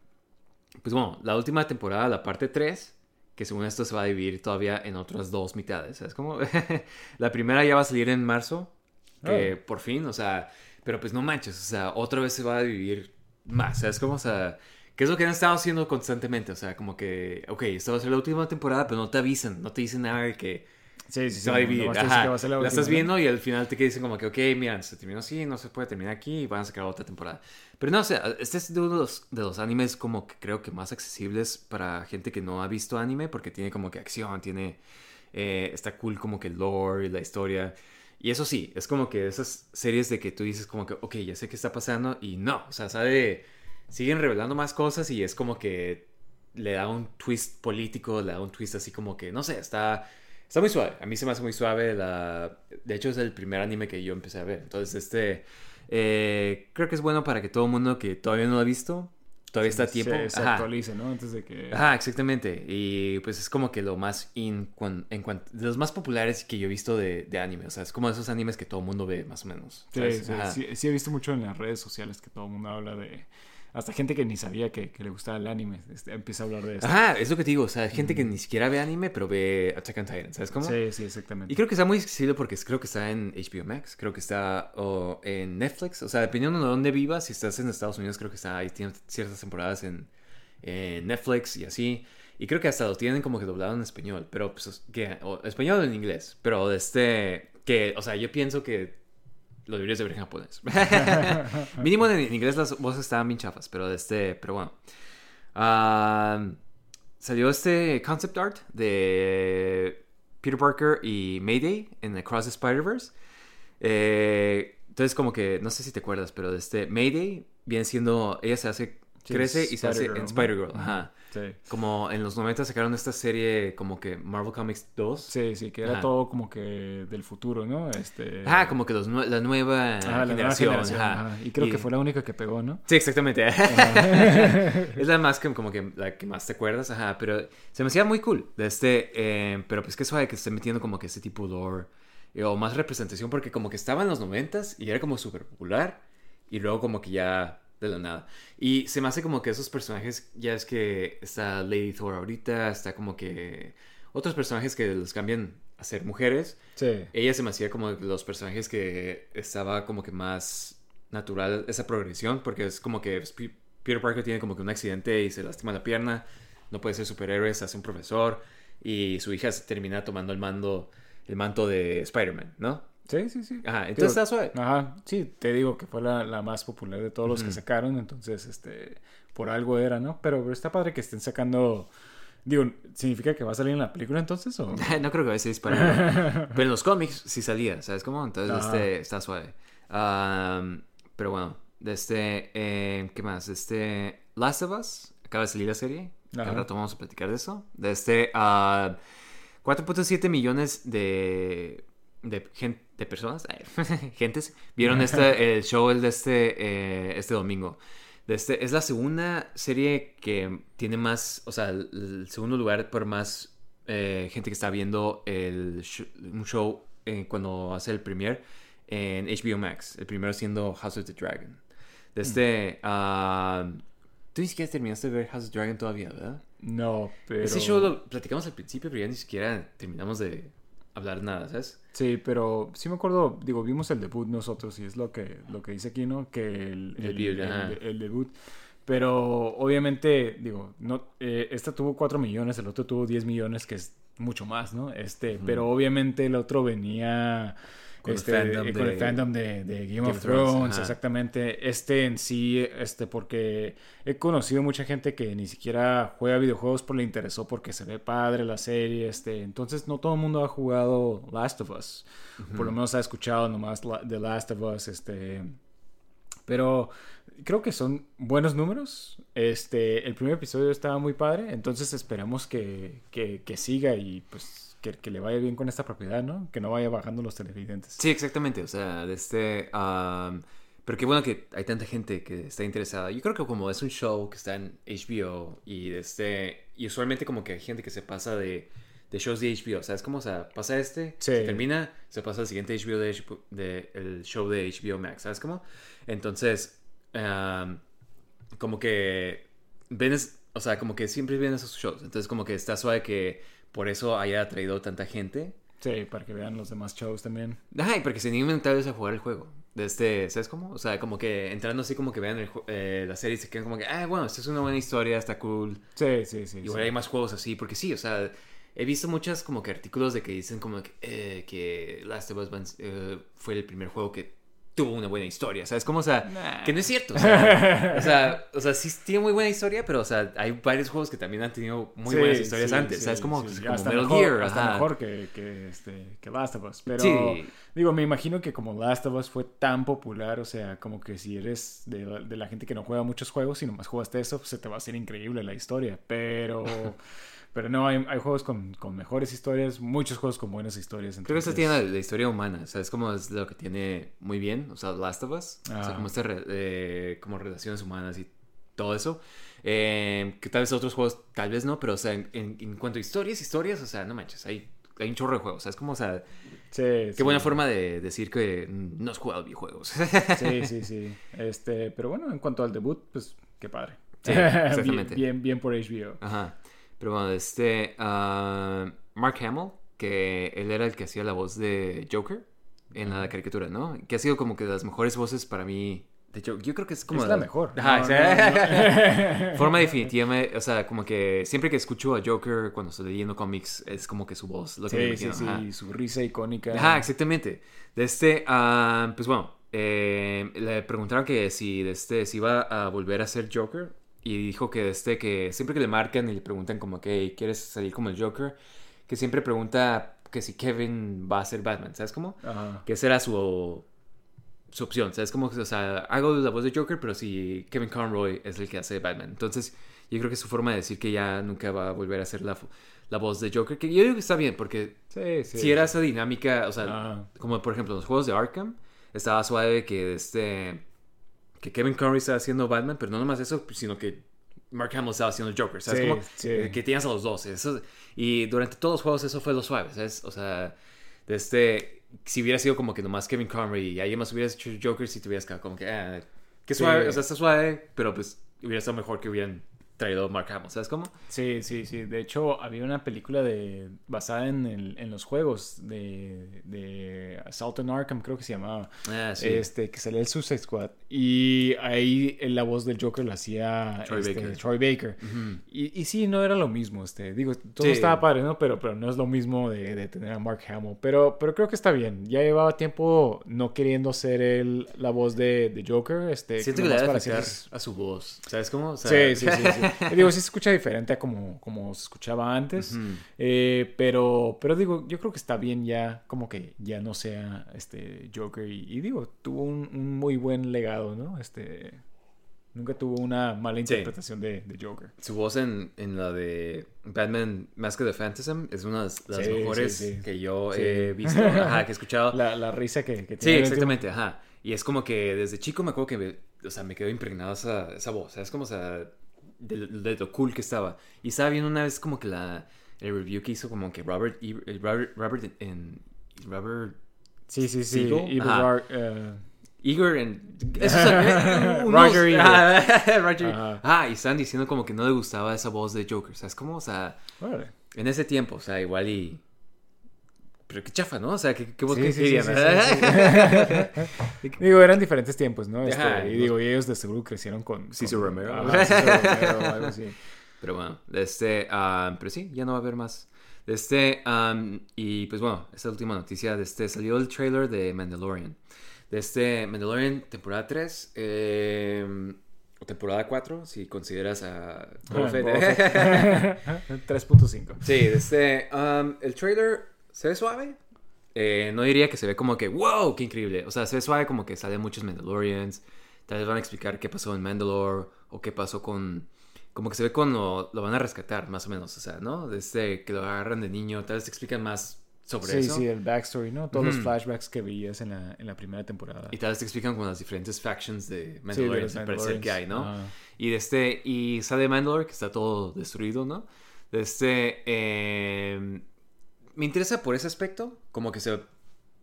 pues bueno, la última temporada, la parte 3, que según esto se va a dividir todavía en otras dos mitades. ¿Sabes cómo? la primera ya va a salir en marzo, que por fin, o sea, pero pues no manches, o sea, otra vez se va a dividir más. ¿Sabes cómo? O sea, ¿qué es lo que han estado haciendo constantemente? O sea, como que, ok, esta va a ser la última temporada, pero no te avisan, no te dicen nada de que Sí, sí, sí. se va a dividir. nomás te dice Ajá. que va a ser La, última, estás ¿no? viendo y al final te dicen como que, ok, mira, se terminó así, no se puede terminar aquí y van a sacar otra temporada. Pero no, o sea, este es uno de los, de los animes como que creo que más accesibles para gente que no ha visto anime porque tiene como que acción, tiene... eh, está cool como que el lore y la historia. Y eso sí, es como que esas series de que tú dices como que, ok, ya sé qué está pasando y no, o sea, sabe, siguen revelando más cosas y es como que le da un twist político, le da un twist así como que, no sé, está, está muy suave. A mí se me hace muy suave. La... De hecho, es el primer anime que yo empecé a ver. Entonces, este, eh, creo que es bueno para que todo el mundo que todavía no lo ha visto, todavía está a tiempo. Se, actualice, ¿no? Antes de que... Ajá, exactamente. Y pues es como que lo más in, en cuanto, de los más populares que yo he visto de, de anime. O sea, es como esos animes que todo el mundo ve, más o menos. Sí, sí, sí, sí he visto mucho en las redes sociales que todo el mundo habla de... Hasta gente que ni sabía que, que le gustaba el anime este, empieza a hablar de esto. Ajá, es lo que te digo. O sea, gente que ni siquiera ve anime, pero ve Attack on Titan. ¿Sabes cómo? Sí, sí, exactamente. Y creo que está muy accesible porque creo que está en HBO Max, creo que está o en Netflix, o sea, dependiendo de dónde vivas, si estás en Estados Unidos, creo que está ahí, tiene ciertas temporadas en, en Netflix y así. Y creo que hasta lo tienen como que doblado en español, pero pues, que, o español o en inglés, pero este, que, o sea, yo pienso que lo deberías de ver en japonés. Mínimo en, inglés las voces estaban bien chafas, pero este, pero bueno. Ah, salió este concept art de Peter Parker y Mayday en Across the Spider-Verse. Eh, entonces, como que, no sé si te acuerdas, pero de este Mayday viene siendo, ella se hace, Sí, crece y se hace en. Spider-Girl. Ajá. Sí. Como en los 90 sacaron esta serie como que Marvel Comics 2. Sí, sí, que era Ajá. todo como que del futuro, ¿no? Este... Ajá, como que los nue- la nueva Ajá, la nueva generación. ajá. ajá. Y creo que fue la única que pegó, ¿no? Sí, exactamente. es la más que como que la que más te acuerdas, ajá, pero se me hacía muy cool de este, eh, pero pues que suave que esté metiendo como que ese tipo de lore eh, o más representación porque como que estaba en los noventas y era como súper popular y luego como que ya de la nada. Y se me hace como que esos personajes, ya es que está Lady Thor ahorita, está como que otros personajes que los cambian a ser mujeres. Sí. Ella se me hacía como los personajes que estaba como que más natural esa progresión, porque es como que Peter Parker tiene como que un accidente y se lastima la pierna, no puede ser superhéroe, se hace un profesor y su hija se termina tomando el mando, el manto de Spider-Man, ¿no? Sí, sí, sí. Ajá, Digo, entonces está suave. Ajá, sí, te digo que fue la, la más popular de todos los que sacaron, entonces, este, por algo era, ¿no? Pero, pero está padre que estén sacando, digo, ¿significa que va a salir en la película entonces o...? no creo que vaya a ser Spider-Man. pero en los cómics sí salía, ¿sabes cómo? Entonces Ajá. este está suave. Am, pero bueno, este, eh, ¿qué más? Este, Last of Us, acaba de salir la serie. Ajá. Rato vamos a platicar de eso. De este, ah, 4.7 millones de, de, gen- de personas, gentes, vieron este, el show el de este, eh, este domingo. De este, es la segunda serie que tiene más, o sea, el, el segundo lugar por más eh, gente que está viendo el sh- un show eh, cuando hace el premier en HBO Max. El primero siendo House of the Dragon. De este, ah, tú ni siquiera terminaste de ver House of the Dragon todavía, ¿verdad? No, pero... Ese show lo platicamos al principio, pero ya ni siquiera terminamos de, hablar nada, ¿sabes? Sí, pero sí me acuerdo, digo, vimos el debut nosotros y es lo que, lo que dice aquí, ¿no? Que el, El el, debut, el- ajá. el debut. Pero obviamente, digo, no, eh, esta tuvo 4 millones, el otro tuvo 10 millones, que es mucho más, ¿no? Este, pero obviamente el otro venía Con el este, fandom eh, con el de- fandom de, de Game, of of Thrones, exactamente. Este en sí, este, porque he conocido mucha gente que ni siquiera juega videojuegos, pero le interesó porque se ve padre la serie, este, entonces no todo el mundo ha jugado Last of Us, por lo menos ha escuchado nomás The Last of Us, este, pero creo que son buenos números. Este, el primer episodio estaba muy padre, entonces esperamos que, que, que siga y pues que, que le vaya bien con esta propiedad, ¿no? Que no vaya bajando los televidentes. Sí, exactamente. O sea, de este. am, pero qué bueno que hay tanta gente que está interesada. Yo creo que como es un show que está en HBO y de este. Y usualmente como que hay gente que se pasa de, de shows de HBO. ¿Sabes cómo? O sea, pasa este, Sí. se termina, se pasa al siguiente HBO de, HBO de- el show de HBO Max. ¿Sabes cómo? Entonces, como que ven, o sea, como que siempre ven esos shows. Entonces, como que está suave que por eso haya atraído tanta gente. Sí, para que vean los demás shows también. Ay, porque se animen tal vez a jugar el juego. De este, ¿sabes cómo? O sea, como que entrando así como que vean el eh, la serie y se quedan como que, ah, bueno, esta es una buena historia, está cool. Sí, sí, sí. Igual sí. hay más juegos así, porque sí, o sea, he visto muchas como que artículos de que dicen como que, eh, que Last of Us eh, fue el primer juego que tuvo una buena historia, ¿sabes? Como, o sea, Nah. que no es cierto. O sea, o sea, o sea, sí tiene muy buena historia, pero, o sea, hay varios juegos que también han tenido muy Sí, buenas historias sí, antes, sí, ¿sabes? Como, hasta Metal mejor, Gear, hasta ajá. mejor que, que, este, que Last of Us. Pero Sí. digo, me imagino que como Last of Us fue tan popular, o sea, como que si eres de, la- de la gente que no juega muchos juegos y nomás jugaste eso, pues se te va a hacer increíble la historia. Pero, pero no, hay, hay juegos con, con mejores historias, muchos juegos con buenas historias. Creo que eso entonces- tiene la, la historia humana, o sea, es como es lo que tiene muy bien, o sea, Last of Us, o sea, Ah. como, este eh, como relaciones humanas y todo eso, Eh, que tal vez otros juegos, tal vez no, pero, o sea, en, en- cuanto a historias, historias, o sea, no manches, hay, hay un chorro de juegos, o sea, es como, o sea, Sí, qué sí. buena forma de decir que no has jugado videojuegos. Sí, sí, sí. Este, pero bueno, en cuanto al debut, pues qué padre. Sí, bien, exactamente. bien, bien por HBO. Ajá, pero bueno, este, ah, Mark Hamill, que él era el que hacía la voz de Joker en la caricatura, ¿no? Que ha sido como que de las mejores voces para mí. De hecho, yo creo que es como. es la mejor. Ajá, No, o sea, no, no. Forma definitiva, o sea, como que siempre que escucho a Joker cuando estoy leyendo cómics, es como que su voz, lo que me Sí, sí, su risa icónica. Ajá, exactamente. De este, ah, pues bueno, eh, le preguntaron que si, de este, si iba a volver a ser Joker y dijo que este, que siempre que le marcan y le preguntan como que quieres salir como el Joker, que siempre pregunta que si Kevin va a ser Batman, ¿sabes cómo? Ajá. Que esa era su, su opción, ¿sabes? Como, o sea, hago la voz de Joker, pero si Kevin Conroy es el que hace Batman. Entonces, yo creo que es su forma de decir que ya nunca va a volver a hacer la, la voz de Joker, que yo digo que está bien, porque Sí, sí. si era esa dinámica, o sea, como por ejemplo los juegos de Arkham, estaba suave que este que Kevin Conroy estaba haciendo Batman, pero no nomás eso, sino que Mark Hamill estaba haciendo Joker, ¿sabes? Sí, Como, sí. eh, que tenías a los dos. Eso, y durante todos los juegos eso fue lo suave, ¿sabes? O sea, de este si hubiera sido como que nomás Kevin Conroy y alguien más hubieras hecho Joker, si te hubieras quedado como que, ah, qué Sí. suave, o sea, está suave, pero pues hubiera estado mejor que hubieran traído Mark Hamill, ¿sabes cómo? Sí, sí, sí. De hecho, había una película de basada en, el- en los juegos de, de Assault on Arkham, creo que se llamaba. Ah, sí. Este, que salía el Suicide Squad. Y ahí eh, la voz del Joker la hacía Troy este, Baker. Troy Baker. Ujú. Y, y sí, no era lo mismo, este, digo, todo Sí. estaba padre, ¿no? Pero, pero no es lo mismo de, de tener a Mark Hamill. Pero, pero creo que está bien. Ya llevaba tiempo no queriendo ser él la voz de, de Joker. Este, Siento que le debe a su voz, ¿sabes cómo? O sea, Sí, sí, sí, sí. Digo, sí se escucha diferente a como, como se escuchaba antes. Ujú. Eh, pero, pero digo, yo creo que está bien ya, como que ya no sea este Joker. Y, y digo, tuvo un, un muy buen legado, ¿no? Este. Nunca tuvo una mala interpretación de, de Joker. Su voz en, en la de Batman Mask of the Phantasm es una de las Sí, mejores sí, sí. que yo Sí. he visto, ajá, que he escuchado. La, la risa que, que Sí, tiene el exactamente, ajá. Y es como que desde chico me acuerdo que me, o sea, me quedó impregnada esa, esa voz. Es como, o sea, de, de lo cool que estaba. Y estaba viendo una vez como que la, el review que hizo como que Robert, eh, Robert, Robert en, Robert Sí, sí, sí. Ajá. Rar- eh, Igor en... Es, Roger. Ajá, Roger. Ajá. Ah, y estaban diciendo como que no le gustaba esa voz de Joker. ¿Sabes cómo? O sea, órale. en ese tiempo, o sea, igual y... pero qué chafa, ¿no? O sea, ¿qué, qué, Sí, sí, sí, digo, eran diferentes tiempos, ¿no? Este, Ajá, y digo, y ellos de seguro crecieron con... Cesar con- Romero. Ajá, Romero o algo así. Pero bueno, este, ah, pero sí, ya no va a haber más. Este, am, y pues bueno, esta última noticia, de este, salió el trailer de Mandalorian. De este, Mandalorian, temporada 3, eh, o temporada 4, si consideras a Boba Ah, Fett. Boba Fett. 3.5. Sí, de este, am, el trailer se ve suave. Eh, no diría que se ve como que, wow, qué increíble. O sea, se ve suave como que salen muchos Mandalorians. Tal vez van a explicar qué pasó en Mandalore o qué pasó con... Como que se ve cuando lo van a rescatar, más o menos. O sea, ¿no? Desde que lo agarran de niño, tal vez te explican más sobre Sí, eso. sí, el backstory, ¿no? Todos los flashbacks que veías en la, en la primera temporada. Y tal vez te explican con las diferentes factions de Sí, al parecer que hay, ¿no? Y de este, y sale Mandalore, que está todo destruido, ¿no? De este, eh, me interesa por ese aspecto, como que se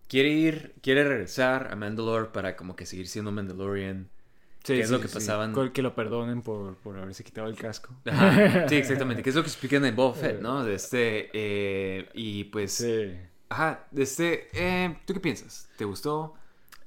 quiere ir, quiere regresar a Mandalore para como que seguir siendo Mandalorian. Sí, ¿Qué es sí, lo que sí. pasaban? Que lo perdonen por, por haberse quitado el casco. Ajá, sí, exactamente, que es lo que explican en Boba Fett, ¿no? De este, eh, y pues, Sí. ajá, de este, eh, ¿tú qué piensas? ¿Te gustó?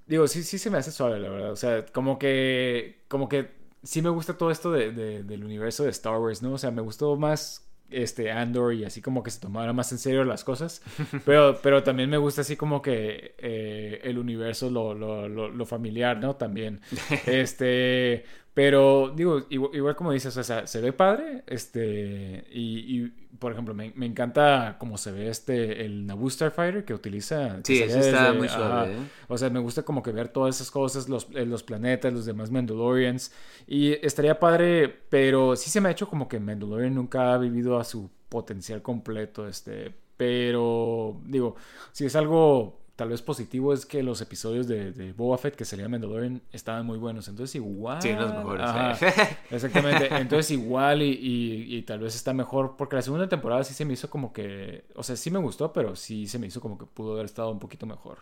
Digo, sí, sí se me hace suave, la verdad. O sea, como que, como que sí me gusta todo esto de, de- del universo de Star Wars, ¿no? O sea, me gustó más este Andor y así como que se tomara más en serio las cosas. Pero, pero también me gusta así como que eh, el universo, lo, lo, lo, lo familiar, ¿no? También. Este, pero digo, igual, igual como dices, o sea, se ve padre, este, y, y, por ejemplo, me, me encanta cómo se ve este, el Naboo Starfighter que utiliza. que Sí, salía eso está desde- muy suave, ¿eh? O sea, me gusta como que ver todas esas cosas, los, eh, los planetas, los demás Mandalorians. Y estaría padre, pero sí se me ha hecho como que Mandalorian nunca ha vivido a su potencial completo. Este, pero digo, si es algo tal vez positivo, es que los episodios de, de Boba Fett que salía Mandalorian estaban muy buenos. Entonces, igual. Sí, los mejores. Ajá. eh. Exactamente, entonces igual y, y- y tal vez está mejor, porque la segunda temporada sí se me hizo como que, o sea, sí me gustó, pero sí se me hizo como que pudo haber estado un poquito mejor.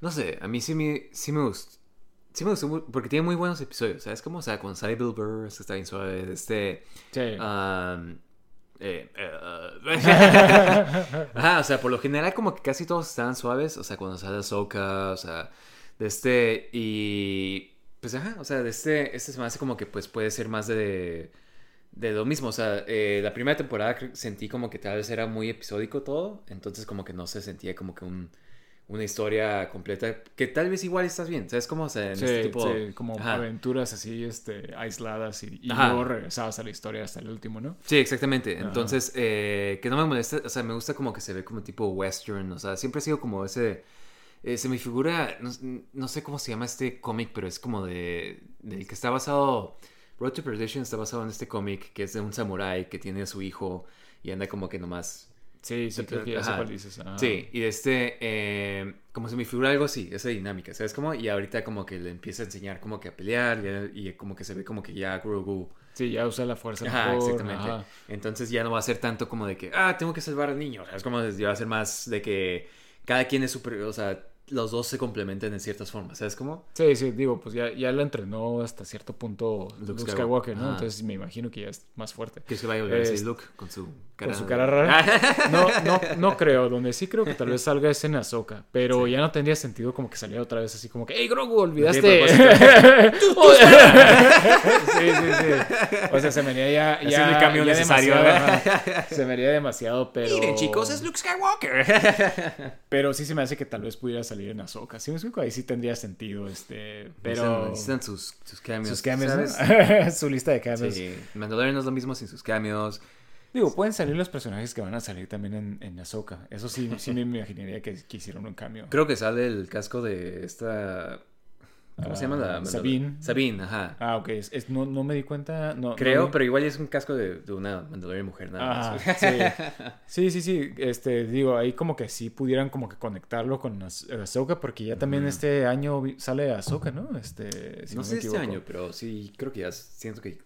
No sé, a mí sí me, sí me gustó. Sí me gustó porque tiene muy buenos episodios, ¿sabes? Como, o sea, con Burr, este está bien suave, este... Sí. Eh, eh, Ajá, o sea, por lo general como que casi todos están suaves, o sea, cuando sale Ahsoka, o sea, de este... Y... Pues ajá, o sea, de este, este se me hace como que pues puede ser más de... De lo mismo, o sea, eh, la primera temporada sentí como que tal vez era muy episódico todo, entonces como que no se sentía como que un, una historia completa, que tal vez igual estás bien, ¿sabes cómo? O sea, en Sí, este tipo... sí, como Ajá. aventuras así, este, aisladas y, y luego regresabas a la historia hasta el último, ¿no? Sí, exactamente. Ajá. Entonces, eh, que no me molesta, o sea, me gusta como que se ve como tipo western, o sea, siempre ha sido como ese, eh, se me figura, no, no sé cómo se llama este cómic, pero es como de, del que está basado, Road to Perdition está basado en este cómic que es de un samurái que tiene a su hijo y anda como que nomás... Sí, sí, creo que ya sé Ajá. cuál dices. ajá. Sí, y de este, eh, como se me figura algo así, esa dinámica, ¿sabes cómo? Y ahorita como que le empieza a enseñar como que a pelear y, y como que se ve como que ya Grogu... Sí, ya usa la fuerza Ajá, mejor, exactamente. ajá. Entonces ya no va a ser tanto como de que, ah, tengo que salvar al niño. O sea, es como, ya va a ser más de que cada quien es super, o sea, los dos se complementan en ciertas formas. ¿Sabes cómo? Sí, sí, digo, pues ya, ya lo entrenó hasta cierto punto Luke Luke, Skywalker, ¿no? ajá. Entonces me imagino que ya es más fuerte. Que se vaya a volver Es- Luke con su cara. Con su cara rara. No, no, no creo. Donde sí creo que tal vez salga es en Ahsoka. Pero ya no tendría sentido como que saliera otra vez así como que, ¡Ey, Grogu, olvidaste! Sí, sí, sí. O sea, se me haría ya. ya cambio ya necesario. Se me haría demasiado, pero. Miren, chicos, es Luke Skywalker. Pero sí se me hace que tal vez pudiera salir en Ahsoka. Sí, me explico. Ahí sí tendría sentido. Este. Pero. Necesitan, necesitan sus, sus cameos. Sus cameos, ¿sabes? ¿no? Su lista de cameos. Sí, Mandalorian no es lo mismo sin sus cameos. Digo, pueden salir los personajes que van a salir también en, en Ahsoka. Eso sí, sí me imaginaría que, que hicieron un cambio. Creo que sale el casco de esta... ¿Cómo se llama la? Ah, Sabine. Sabine, ajá. Ah, ok. Es, es- no, no me di cuenta. No, Creo, no pero igual es un casco de, de una Mandalorian mujer nada Ah, más. sí. sí, sí, sí. Este, digo, ahí como que sí pudieran como que conectarlo con Ah- Ahsoka, porque ya también este año sale Ahsoka, ¿no? Este, si no me sé este equivoco. año, pero sí, creo que ya siento que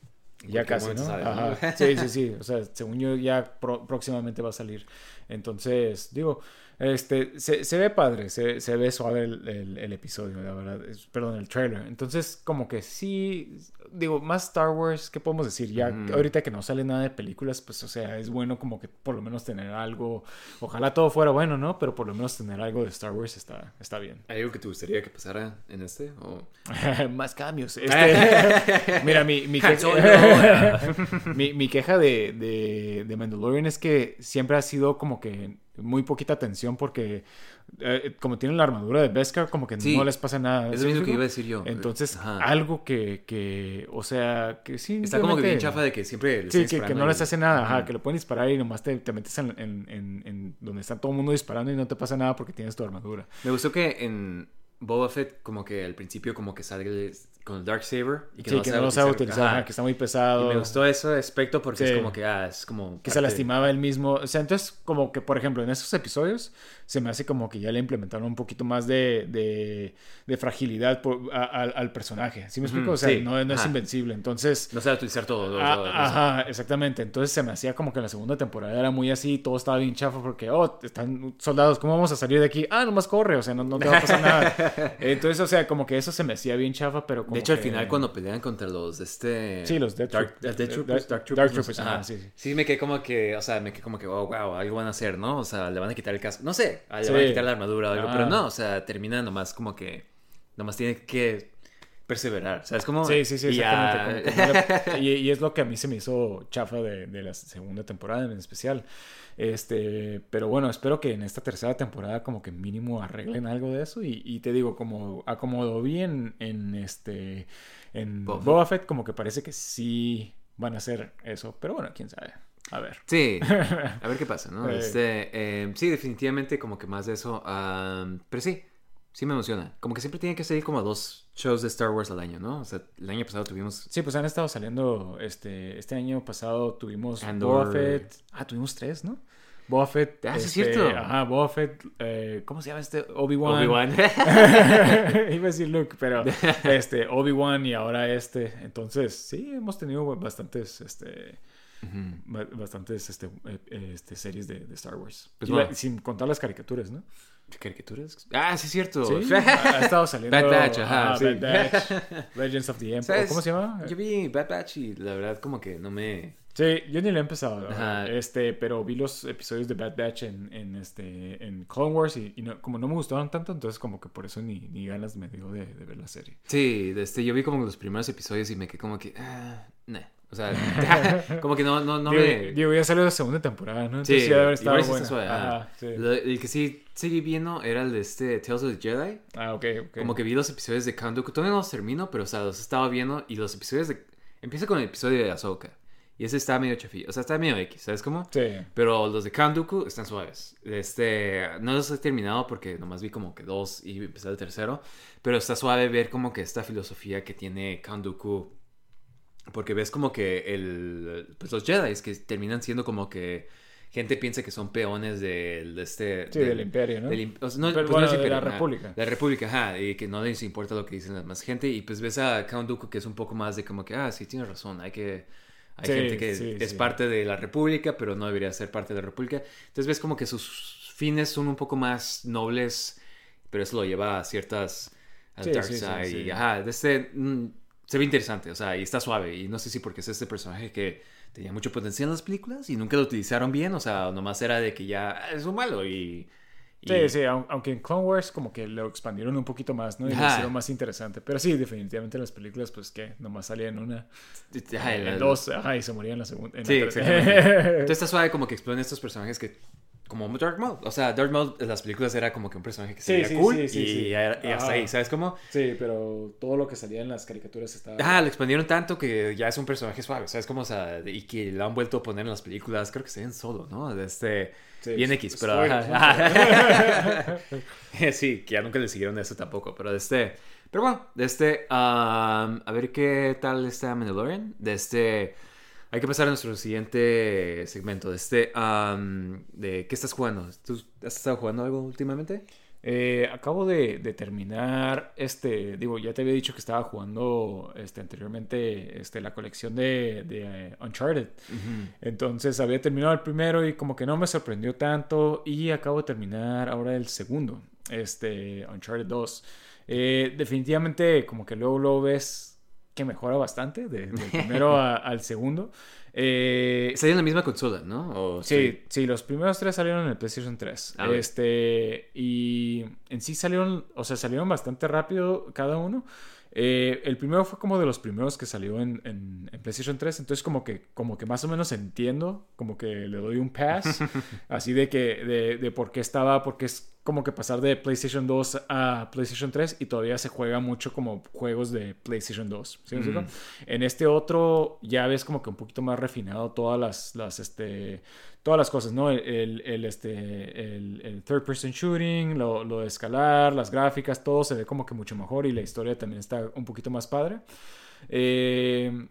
Ya casi, ¿no? sale. Sí, sí, sí. O sea, según yo, ya pro- próximamente va a salir. Entonces, digo, este, se, se ve padre, se, se ve suave el, el- el episodio, la verdad. Es- perdón, el trailer. Entonces, como que sí, digo, más Star Wars, ¿qué podemos decir? Ya ahorita que no sale nada de películas, pues, o sea, es bueno como que por lo menos tener algo. Ojalá todo fuera bueno, ¿no? Pero por lo menos tener algo de Star Wars está, está bien. ¿Hay algo que te gustaría que pasara en este? ¿O... Más cambios. Este, mira, mi, mi queja, mi, mi queja de, de, de Mandalorian es que siempre ha sido como que muy poquita atención porque eh, como tienen la armadura de Beskar, como que Sí. no les pasa nada. Es ¿sí lo mismo que iba a decir yo. Entonces, Ajá. algo que, que, o sea, que sí. Está como que bien chafa de que siempre... Sí, que, no les hace nada, ajá, que lo pueden disparar y nomás te, te metes en, en, en, en donde está todo el mundo disparando y no te pasa nada porque tienes tu armadura. Me gustó que en Boba Fett como que al principio como que sale con el Darksaber y que sí, no que no lo sabe utilizar. Ajá. que está muy pesado. Y me gustó ese aspecto porque Sí. es como que, ah, es como... que se lastimaba él mismo. O sea, entonces como que, por ejemplo, en esos episodios se me hace como que ya le implementaron un poquito más de, de, de fragilidad por- a- al- al personaje. ¿Sí me explico? O sea, sí, no, no es invencible. Entonces... No sabe utilizar todo. todo, Ah, todo. ajá, exactamente. Entonces se me hacía como que en la segunda temporada era muy así, todo estaba bien chafa porque, oh, están soldados, ¿cómo vamos a salir de aquí? Ah, nomás corre, o sea, no, no te va a pasar nada. Entonces, o sea, como que eso se me hacía bien chafa, pero como De hecho, al final cuando pelean contra los de este... Sí, los Death Dark, Dark- Dark Troopers, Dark no Troopers, sé, ajá, ajá. sí, sí. Sí, me quedé como que, o sea, me quedé como que, oh, wow, algo van a hacer, ¿no? O sea, le van a quitar el casco. No sé, le Sí. van a quitar la armadura o algo, Ah. pero no, o sea, termina nomás como que, nomás tiene que perseverar, ¿sabes cómo? Sí, sí, sí, Y ya- exactamente. como le- y, y es lo que a mí se me hizo chafa de, de la segunda temporada en especial. Este, pero bueno, espero que en esta tercera temporada como que mínimo arreglen algo de eso. Y, y te digo, como acomodo vi en, este en Boba Boba, Fett. Como que parece que sí van a hacer eso. Pero bueno, quién sabe. A ver. Sí, a ver qué pasa, ¿no? Eh. Este, eh, sí, definitivamente como que más de eso. am, pero sí, sí me emociona. Como que siempre tienen que salir como dos shows de Star Wars al año, ¿no? O sea, el año pasado tuvimos... Sí, pues han estado saliendo, este, este año pasado tuvimos Andor. Boba Fett. Ah, tuvimos tres, ¿no? Boba Fett. Ah, sí, es este, cierto. Ajá, Boba Fett. eh, ¿Cómo se llama este? Obi-Wan. Obi-Wan. Iba a decir Luke, pero este, Obi-Wan y ahora este. Entonces, sí, hemos tenido bastantes, este, Ba- bastantes, este, eh, este, series de, de Star Wars. Pues Y la- bueno. sin contar las caricaturas, ¿no? ¿Caricaturas? Ah, sí, es cierto. Sí, ha estado saliendo. Bad Batch, ajá, ah, sí. Bad Batch, Legends of the Empire. ¿Cómo se llama? Yo vi Bad Batch y la verdad como que no me... Sí, yo ni lo he empezado, Ajá. este, pero vi los episodios de Bad Batch en, en, este, en Clone Wars y, y no- como no me gustaron tanto, entonces como que por eso ni, ni ganas me dio de, de ver la serie. Sí, este, yo vi como los primeros episodios y me quedé como que... Ah, nah. O sea, como que no, no, no digo, me... digo, ya salió la segunda temporada, ¿no? Entonces Sí, ya está buena. sí. El que sí seguí viendo era el de este Tales of the Jedi. Ah, ok, ok. Como que vi los episodios de Count Dooku. Todavía no los termino, pero o sea, los estaba viendo y los episodios de... Empieza con el episodio de Ahsoka. Y ese está medio chafillo. O sea, está medio X, ¿sabes cómo? Sí. Pero los de Count Dooku están suaves. Este, no los he terminado porque nomás vi como que dos y empecé el tercero. Pero está suave ver como que esta filosofía que tiene Count Dooku. Porque ves como que el, pues los Jedi que terminan siendo como que gente piensa que son peones del, de este... Sí, del imperio, ¿no? del o sea, no, Pero pues no bueno, es de imperio, la ajá, república. La república, ajá, y que no les importa lo que dicen la más gente. Y pues ves a Count Dooku que es un poco más de como que, ah, sí, tienes razón, hay que... Hay Sí, gente que sí, es sí. parte de la república, pero no debería ser parte de la república. Entonces ves como que sus fines son un poco más nobles, pero eso lo lleva a ciertas... al dark side. Y, ajá, de este... mm, se ve interesante, o sea, y está suave. Y no sé si porque es este personaje que tenía mucho potencial en las películas y nunca lo utilizaron bien, o sea, nomás era de que ya ah, es un malo y... y- Sí, sí, aun- aunque en Clone Wars como que lo expandieron un poquito más, ¿no? Y lo hicieron más interesante. Pero sí, definitivamente en las películas, pues que nomás salía en una, Ajá, en el- dos, ajá, y se moría en la segunda. en la Sí, exactamente. Entonces está suave como que exploran estos personajes que... Como Dark Maul. O sea, Dark Maul en las películas era como que un personaje que se Sí, sí, cool sí, sí, y, y hasta ahí, ¿sabes cómo? Sí, pero todo lo que salía en las caricaturas estaba... Ajá, lo expandieron tanto que ya es un personaje suave, ¿sabes cómo? O sea, y que lo han vuelto a poner en las películas, creo que se ven solo, ¿no? De Este... Bien pues, X, pero... spoilers, ajá. sí, que ya nunca le siguieron eso tampoco, pero de este... Pero bueno, de este... um, a ver qué tal está Mandalorian. De este... Hay que pasar a nuestro siguiente segmento. De este... um, de ¿Qué estás jugando? ¿Tú has estado jugando algo últimamente? Eh, acabo de, de terminar, este, digo, ya te había dicho que estaba jugando este, anteriormente este, la colección de, de eh, Uncharted. Entonces había terminado el primero y como que no me sorprendió tanto y acabo de terminar ahora el segundo, este, Uncharted 2. Eh, definitivamente como que luego lo ves que mejora bastante de- del primero a- al segundo. Eh, en la misma consola, ¿no? O- Sí, sí, los primeros tres salieron en el PlayStation 3. Ah, ok. este, y en sí salieron, o sea, salieron bastante rápido cada uno. Eh, el primero fue como de los primeros que salió en, en- en PlayStation 3, entonces como que, como que más o menos entiendo, como que le doy un pass, así de que, de, de por qué estaba, porque es como que pasar de PlayStation 2 a PlayStation 3 y todavía se juega mucho como juegos de PlayStation 2. ¿sí? Mm. En este otro ya ves como que un poquito más refinado todas las, las este, todas las cosas, ¿no? El, el, el, este, el, el third person shooting, lo, lo de escalar, las gráficas, todo se ve como que mucho mejor y la historia también está un poquito más padre. Eh,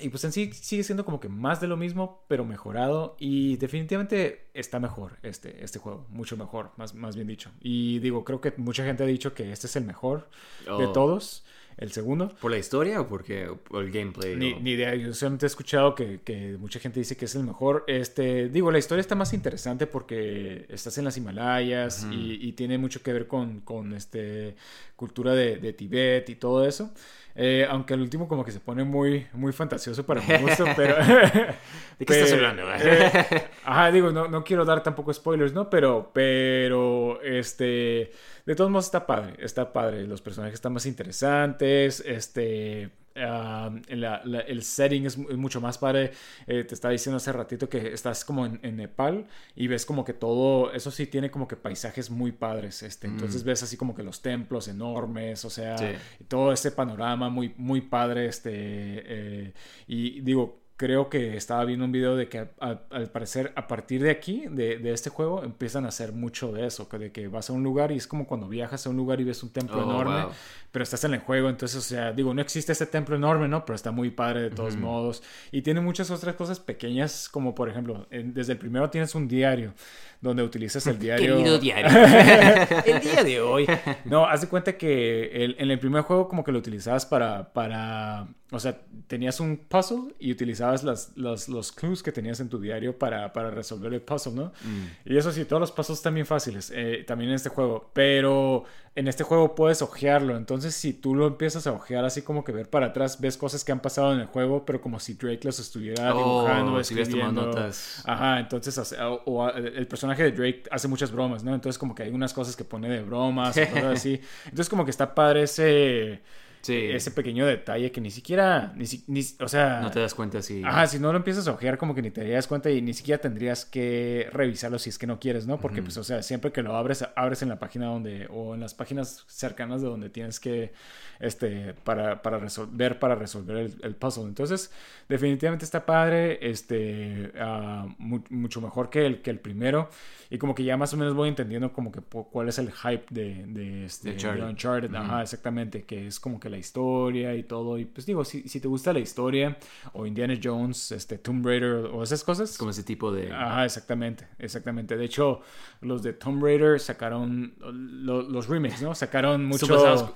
y pues en sí sigue siendo como que más de lo mismo, pero mejorado. Y definitivamente está mejor este, este juego. Mucho mejor, más, más bien dicho. Y digo, creo que mucha gente ha dicho que este es el mejor de Oh. todos. El segundo. ¿Por la historia o porque, por el gameplay? Ni, o- ni idea, yo solamente he escuchado que, que mucha gente dice que es el mejor. Este, digo, la historia está más interesante porque estás en las Himalayas y, y tiene mucho que ver con, con este, cultura de, de Tibet y todo eso. Eh, aunque al último como que se pone muy, muy fantasioso para mi gusto, pero... ¿De qué estás hablando? eh, ajá, digo, no, no quiero dar tampoco spoilers, ¿no? Pero, pero, este, de todos modos está padre, está padre. Los personajes están más interesantes, este, ah, la- la- el setting es, mu- es mucho más padre. Eh, te estaba diciendo hace ratito que estás como en, en Nepal y ves como que todo, eso sí tiene como que paisajes muy padres, este, entonces Mm. ves así como que los templos enormes, o sea, Sí. todo ese panorama muy, muy padre, este, eh, y digo, creo que estaba viendo un video de que a- a- al parecer a partir de aquí, de, de este juego, empiezan a hacer mucho de eso, de que vas a un lugar y es como cuando viajas a un lugar y ves un templo Oh, enorme, wow. Pero estás en el juego, entonces, o sea, digo, no existe ese templo enorme, ¿no? Pero está muy padre de todos Ujú. modos. Y tiene muchas otras cosas pequeñas, como por ejemplo, en- desde el primero tienes un diario, donde utilizas el diario... Querido diario. el día de hoy. No, haz de cuenta que el- en el primer juego como que lo utilizabas para, para, o sea, tenías un puzzle y utilizabas las, los, los clues que tenías en tu diario para, para resolver el puzzle, ¿no? Mm. Y eso sí, todos los puzzles están bien fáciles, eh, también en este juego, pero en este juego puedes ojearlo, entonces si tú lo empiezas a ojear así como que ver para atrás, ves cosas que han pasado en el juego, pero como si Drake los estuviera dibujando, Oh, si hubieras tomado escribiendo. notas. Ajá, entonces hace- o, o, el personaje de Drake hace muchas bromas, ¿no? Entonces como que hay unas cosas que pone de bromas y cosas así. Entonces como que está padre ese, Sí. ese pequeño detalle que ni siquiera, ni, si- ni- o sea... No te das cuenta si... Ajá, si no lo empiezas a ojear como que ni te darías cuenta y ni siquiera tendrías que revisarlo si es que no quieres, ¿no? Porque pues, o sea, siempre que lo abres, abres en la página donde, o en las páginas cercanas de donde tienes que, este, para, para resolver, para resolver el, el puzzle. Entonces, definitivamente está padre, este, ah, mu- mucho mejor que el, que el primero. Y como que ya más o menos voy entendiendo como que cuál es el hype de, de, este, De Uncharted. de Uncharted. Ajá, exactamente, que es como que la historia y todo. Y pues digo, si, si te gusta la historia o Indiana Jones, este, Tomb Raider o esas cosas. Como ese tipo de... Ajá, exactamente, exactamente. De hecho, los de Tomb Raider sacaron lo- los remakes, ¿no? Sacaron mucho...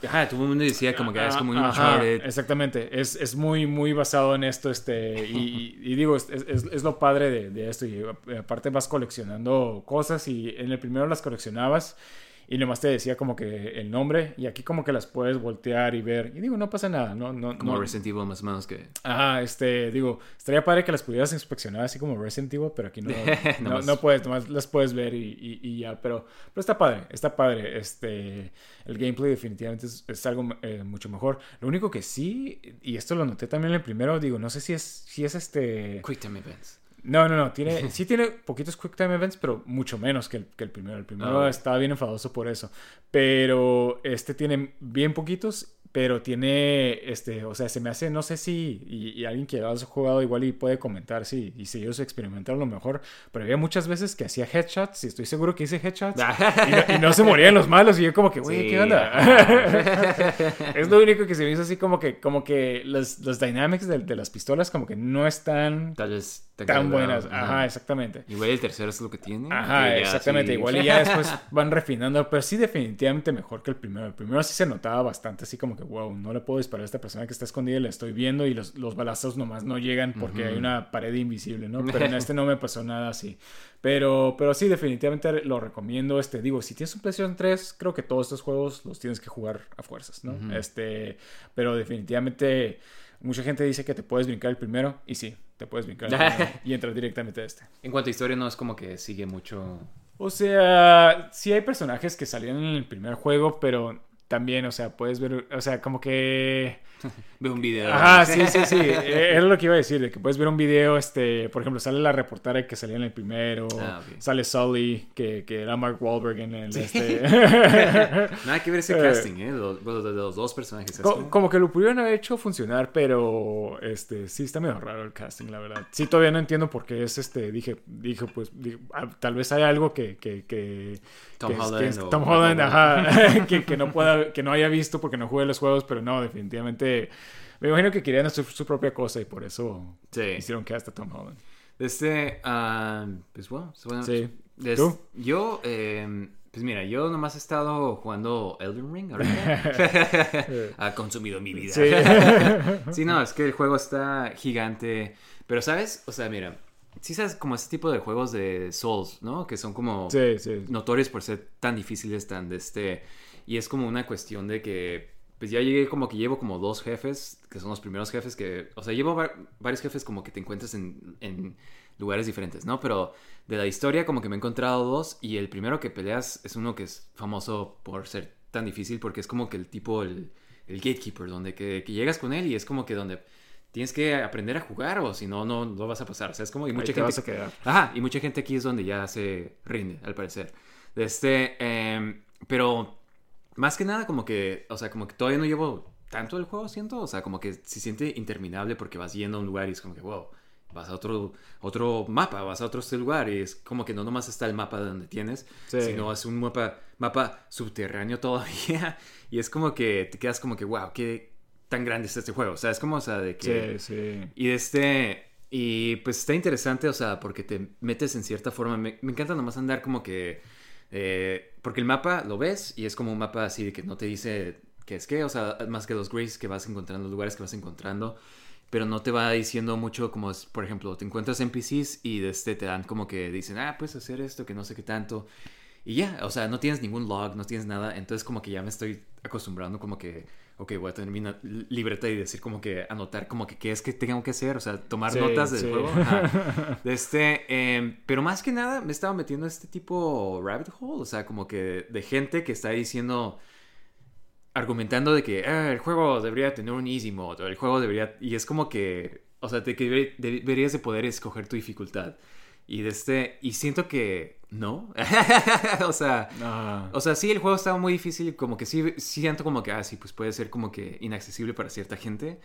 Ajá, todo el mundo decía como que ah, es como un Ajá, exactamente, es, es muy, muy basado en esto, este, y, y- y digo, es, es- es lo padre de, de esto, y aparte vas coleccionando cosas y en el primero las coleccionabas y nomás te decía como que el nombre y aquí como que las puedes voltear y ver y digo, no pasa nada, no, no, Como no, Resident Evil más o menos que... Ajá, este, digo, estaría padre que las pudieras inspeccionar así como Resident Evil, pero aquí no, no, no puedes, nomás las puedes ver y, y- y ya, pero, pero está padre, está padre, este, el gameplay definitivamente es, es algo eh, mucho mejor. Lo único que sí, y esto lo noté también en el primero, digo, no sé si es, si es este... Quick Time Events. No, no, no, tiene, sí tiene poquitos Quick Time Events, pero mucho menos que el, que el primero. El primero Ah, ok. estaba bien enfadoso por eso. Pero este tiene bien poquitos, pero tiene, este, o sea, se me hace, no sé si, y, y alguien que ha jugado igual y puede comentar si, y si ellos experimentaron lo mejor, pero había muchas veces que hacía headshots, y estoy seguro que hice headshots, y, no, y no se morían los malos, y yo como que, güey, Sí. ¿qué onda? es lo único que se me hizo así como que, como que los, los dynamics de, de las pistolas como que no están Tal vez tan buenas. Ajá, exactamente. Igual el tercero es lo que tiene. Ajá, exactamente. Igual y ya después van refinando, pero sí definitivamente mejor que el primero. El primero sí se notaba bastante así como que, wow, no le puedo disparar a esta persona que está escondida y la estoy viendo y los, los balazos nomás no llegan porque hay una pared invisible, ¿no? Pero en este no me pasó nada así. Pero, pero sí, definitivamente lo recomiendo. Este, digo, si tienes un PlayStation 3, creo que todos estos juegos los tienes que jugar a fuerzas, ¿no? Este, pero definitivamente mucha gente dice que te puedes brincar el primero y sí, te puedes brincar y entrar directamente a este. En cuanto a historia, no es como que sigue mucho. O sea, sí hay personajes que salieron en el primer juego, pero también, o sea, puedes ver, o sea, como que... Ve un video. Ah, sí, sí, sí. Era lo que iba a decir, de que puedes ver un video, este, por ejemplo, sale la reportera que salía en el primero, ah, sale Sully, que, que, era Mark Wahlberg en el, este... Nada que ver ese eh, casting, ¿eh? De los, de los dos personajes. como que lo pudieron haber hecho funcionar, pero, este, sí está medio raro el casting, la verdad. Sí, todavía no entiendo por qué es, este, dije, dije, pues, ah, tal vez hay algo que, que, que Tom Holland. Tom Holland, ajá, que, que, no pueda, que no haya visto porque no juegue los juegos, pero no, definitivamente. Me imagino que querían hacer su propia cosa y por eso hicieron cast a Tom Holland. Este, uh, pues bueno, bueno sí. ¿Tú? Yo, eh, pues mira, yo nomás he estado jugando Elden Ring ahorita. ha consumido mi vida. Sí. sí, no, es que el juego está gigante. Pero, ¿sabes? O sea, mira, sí sabes como ese tipo de juegos de Souls, ¿no? Que son como notorios por ser tan difíciles, tan de este... Y es como una cuestión de que, pues ya llegué como que llevo como dos jefes, que son los primeros jefes que, o sea, llevo varios jefes como que te encuentras en, en lugares diferentes, ¿no? Pero de la historia como que me he encontrado dos y el primero que peleas es uno que es famoso por ser tan difícil porque es como que el tipo, el, el gatekeeper, donde que, que llegas con él y es como que donde tienes que aprender a jugar o si no, no, no vas a pasar. O sea, es como... Y mucha gente, vas a quedar. Ajá, y mucha gente aquí es donde ya se rinde, al parecer. Este, em, pero más que nada como que, o sea, como que todavía no llevo tanto el juego, siento. O sea, como que se siente interminable porque vas yendo a un lugar y es como que, wow, vas a otro, otro mapa, vas a otro lugar y es como que no nomás está el mapa de donde tienes, sino es un mapa, mapa subterráneo todavía y es como que te quedas como que, wow, qué, tan grande es este juego. O sea, es como, o sea, de que... Sí, sí. Y este... Y pues está interesante, o sea, porque te metes en cierta forma. Me, encanta nomás andar como que... Eh, porque el mapa lo ves y es como un mapa así de que no te dice qué es qué, o sea, más que los grays que vas encontrando, los lugares que vas encontrando, pero no te va diciendo mucho como, por ejemplo, te encuentras NPCs y de este te dan como que dicen, ah, puedes hacer esto, que no sé qué tanto. Y ya, o sea, no tienes ningún log, no tienes nada, entonces como que ya me estoy acostumbrando como que ok, voy a tener mi libreta y decir como que anotar como que qué es que tengo que hacer, o sea, tomar notas del juego. Este, em, pero más que nada me estaba metiendo este tipo rabbit hole, o sea, como que de gente que está diciendo, argumentando de que ah, el juego debería tener un easy mode, o el juego debería, y es como que, o sea, de que deberías de poder escoger tu dificultad. Y de este, y siento que no. o sea, o sea, sí, el juego estaba muy difícil, como que sí, siento como que, ah, sí, pues puede ser como que inaccesible para cierta gente,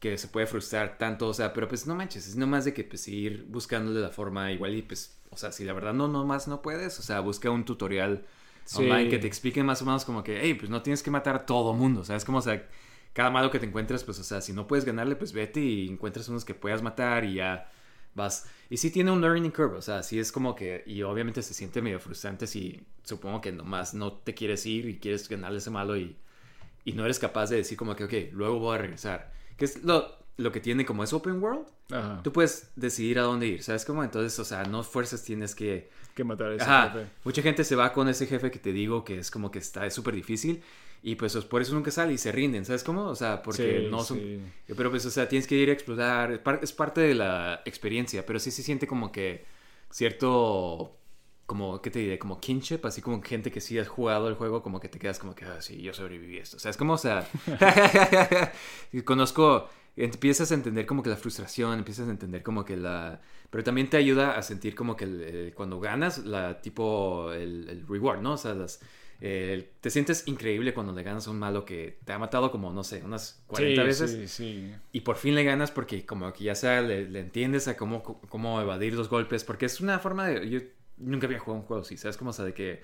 que se puede frustrar tanto, o sea, pero pues no manches, es nomás de que pues ir buscándole la forma igual y pues, o sea, si la verdad no, nomás no puedes, o sea, busca un tutorial online que te explique más o menos como que, hey, pues no tienes que matar a todo mundo, o sea, es como, o sea, cada malo que te encuentres, pues, o sea, si no puedes ganarle, pues vete y encuentras unos que puedas matar y ya vas. Y sí tiene un learning curve, o sea, sí es como que. Y obviamente se siente medio frustrante si supongo que nomás no te quieres ir y quieres ganarle ese malo y, y no eres capaz de decir como que, ok, luego voy a regresar. Que es lo, lo que tiene como es open world. Tú puedes decidir a dónde ir, ¿sabes cómo? Entonces, o sea, no fuerzas tienes que. Que matar a ese jefe. Mucha gente se va con ese jefe que te digo que es como que está súper difícil. Y pues por eso nunca sale y se rinden, ¿sabes cómo? O sea, porque no son... Pero pues, o sea, tienes que ir a explorar, es parte de la experiencia, pero sí se siente como que cierto, como, ¿qué te diré? Como kinship, así como gente que sí has jugado el juego, como que te quedas como que, ah, sí, yo sobreviví esto. O sea, es como, o sea, conozco, empiezas a entender como que la frustración, empiezas a entender como que la... Pero también te ayuda a sentir como que cuando ganas, la tipo, el, el reward, ¿no? O sea, las eh, te sientes increíble cuando le ganas a un malo que te ha matado como, no sé, unas 40 veces. Sí, sí. Y por fin le ganas porque como que ya sea le, entiendes a cómo, cómo evadir los golpes. Porque es una forma de... Yo nunca había jugado un juego así, ¿sabes? Como, o sea, de que...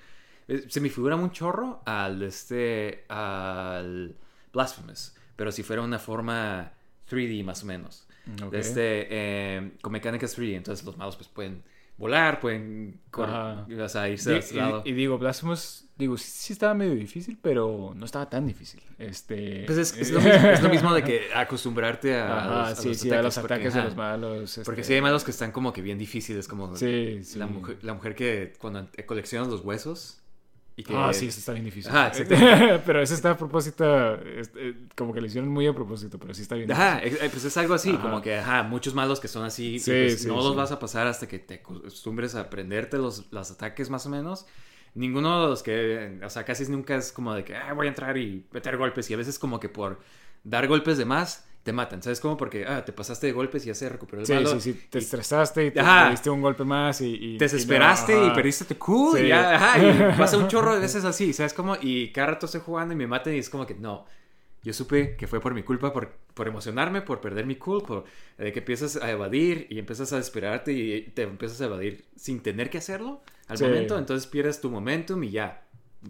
Eh, se me figura un chorro al este... al Blasphemous. Pero si fuera una forma 3D más o menos. Ok. Este, eh, con mecánicas 3D. Entonces los malos pues pueden volar, pueden o sea, irse Di- a lado. y, y digo, Blasphemous, digo, sí, sí estaba medio difícil, pero no estaba tan difícil. Este... Pues es, es lo mismo, es lo mismo de que acostumbrarte a, los, a sí, los sí, a los porque, ataques de ajá, los malos. Porque este, sí hay malos que están como que bien difíciles, como la, mujer, la mujer que cuando coleccionas los huesos y que... Ah, sí, eso está bien difícil. Ajá, pero ese está a propósito, este, como que lo hicieron muy a propósito, pero sí está bien Ajá, difícil. eh, pues es algo así, Ajá. como que, ajá, muchos malos que son así, Sí, pues sí, no sí. los vas a pasar hasta que te acostumbres a aprenderte los, los ataques más o menos. Ninguno de los que, o sea, casi nunca es como de que, ah, voy a entrar y meter golpes, y a veces como que por dar golpes de más, te matan, ¿sabes? Como porque, ah, te pasaste de golpes y ya se recuperó el Sí, malo. sí, sí, te estresaste y te te diste un golpe más y... y- Te y desesperaste no, y, perdiste tu cool Sí. y ya, ajá, y pasa un chorro de veces así, ¿sabes cómo? Y cada rato estoy jugando y me matan y es como que no. Yo supe que fue por mi culpa, por, por emocionarme, por perder mi cool, por de que empiezas a evadir y empiezas a desesperarte y te empiezas a evadir sin tener que hacerlo al Sí. momento, entonces pierdes tu momentum y ya,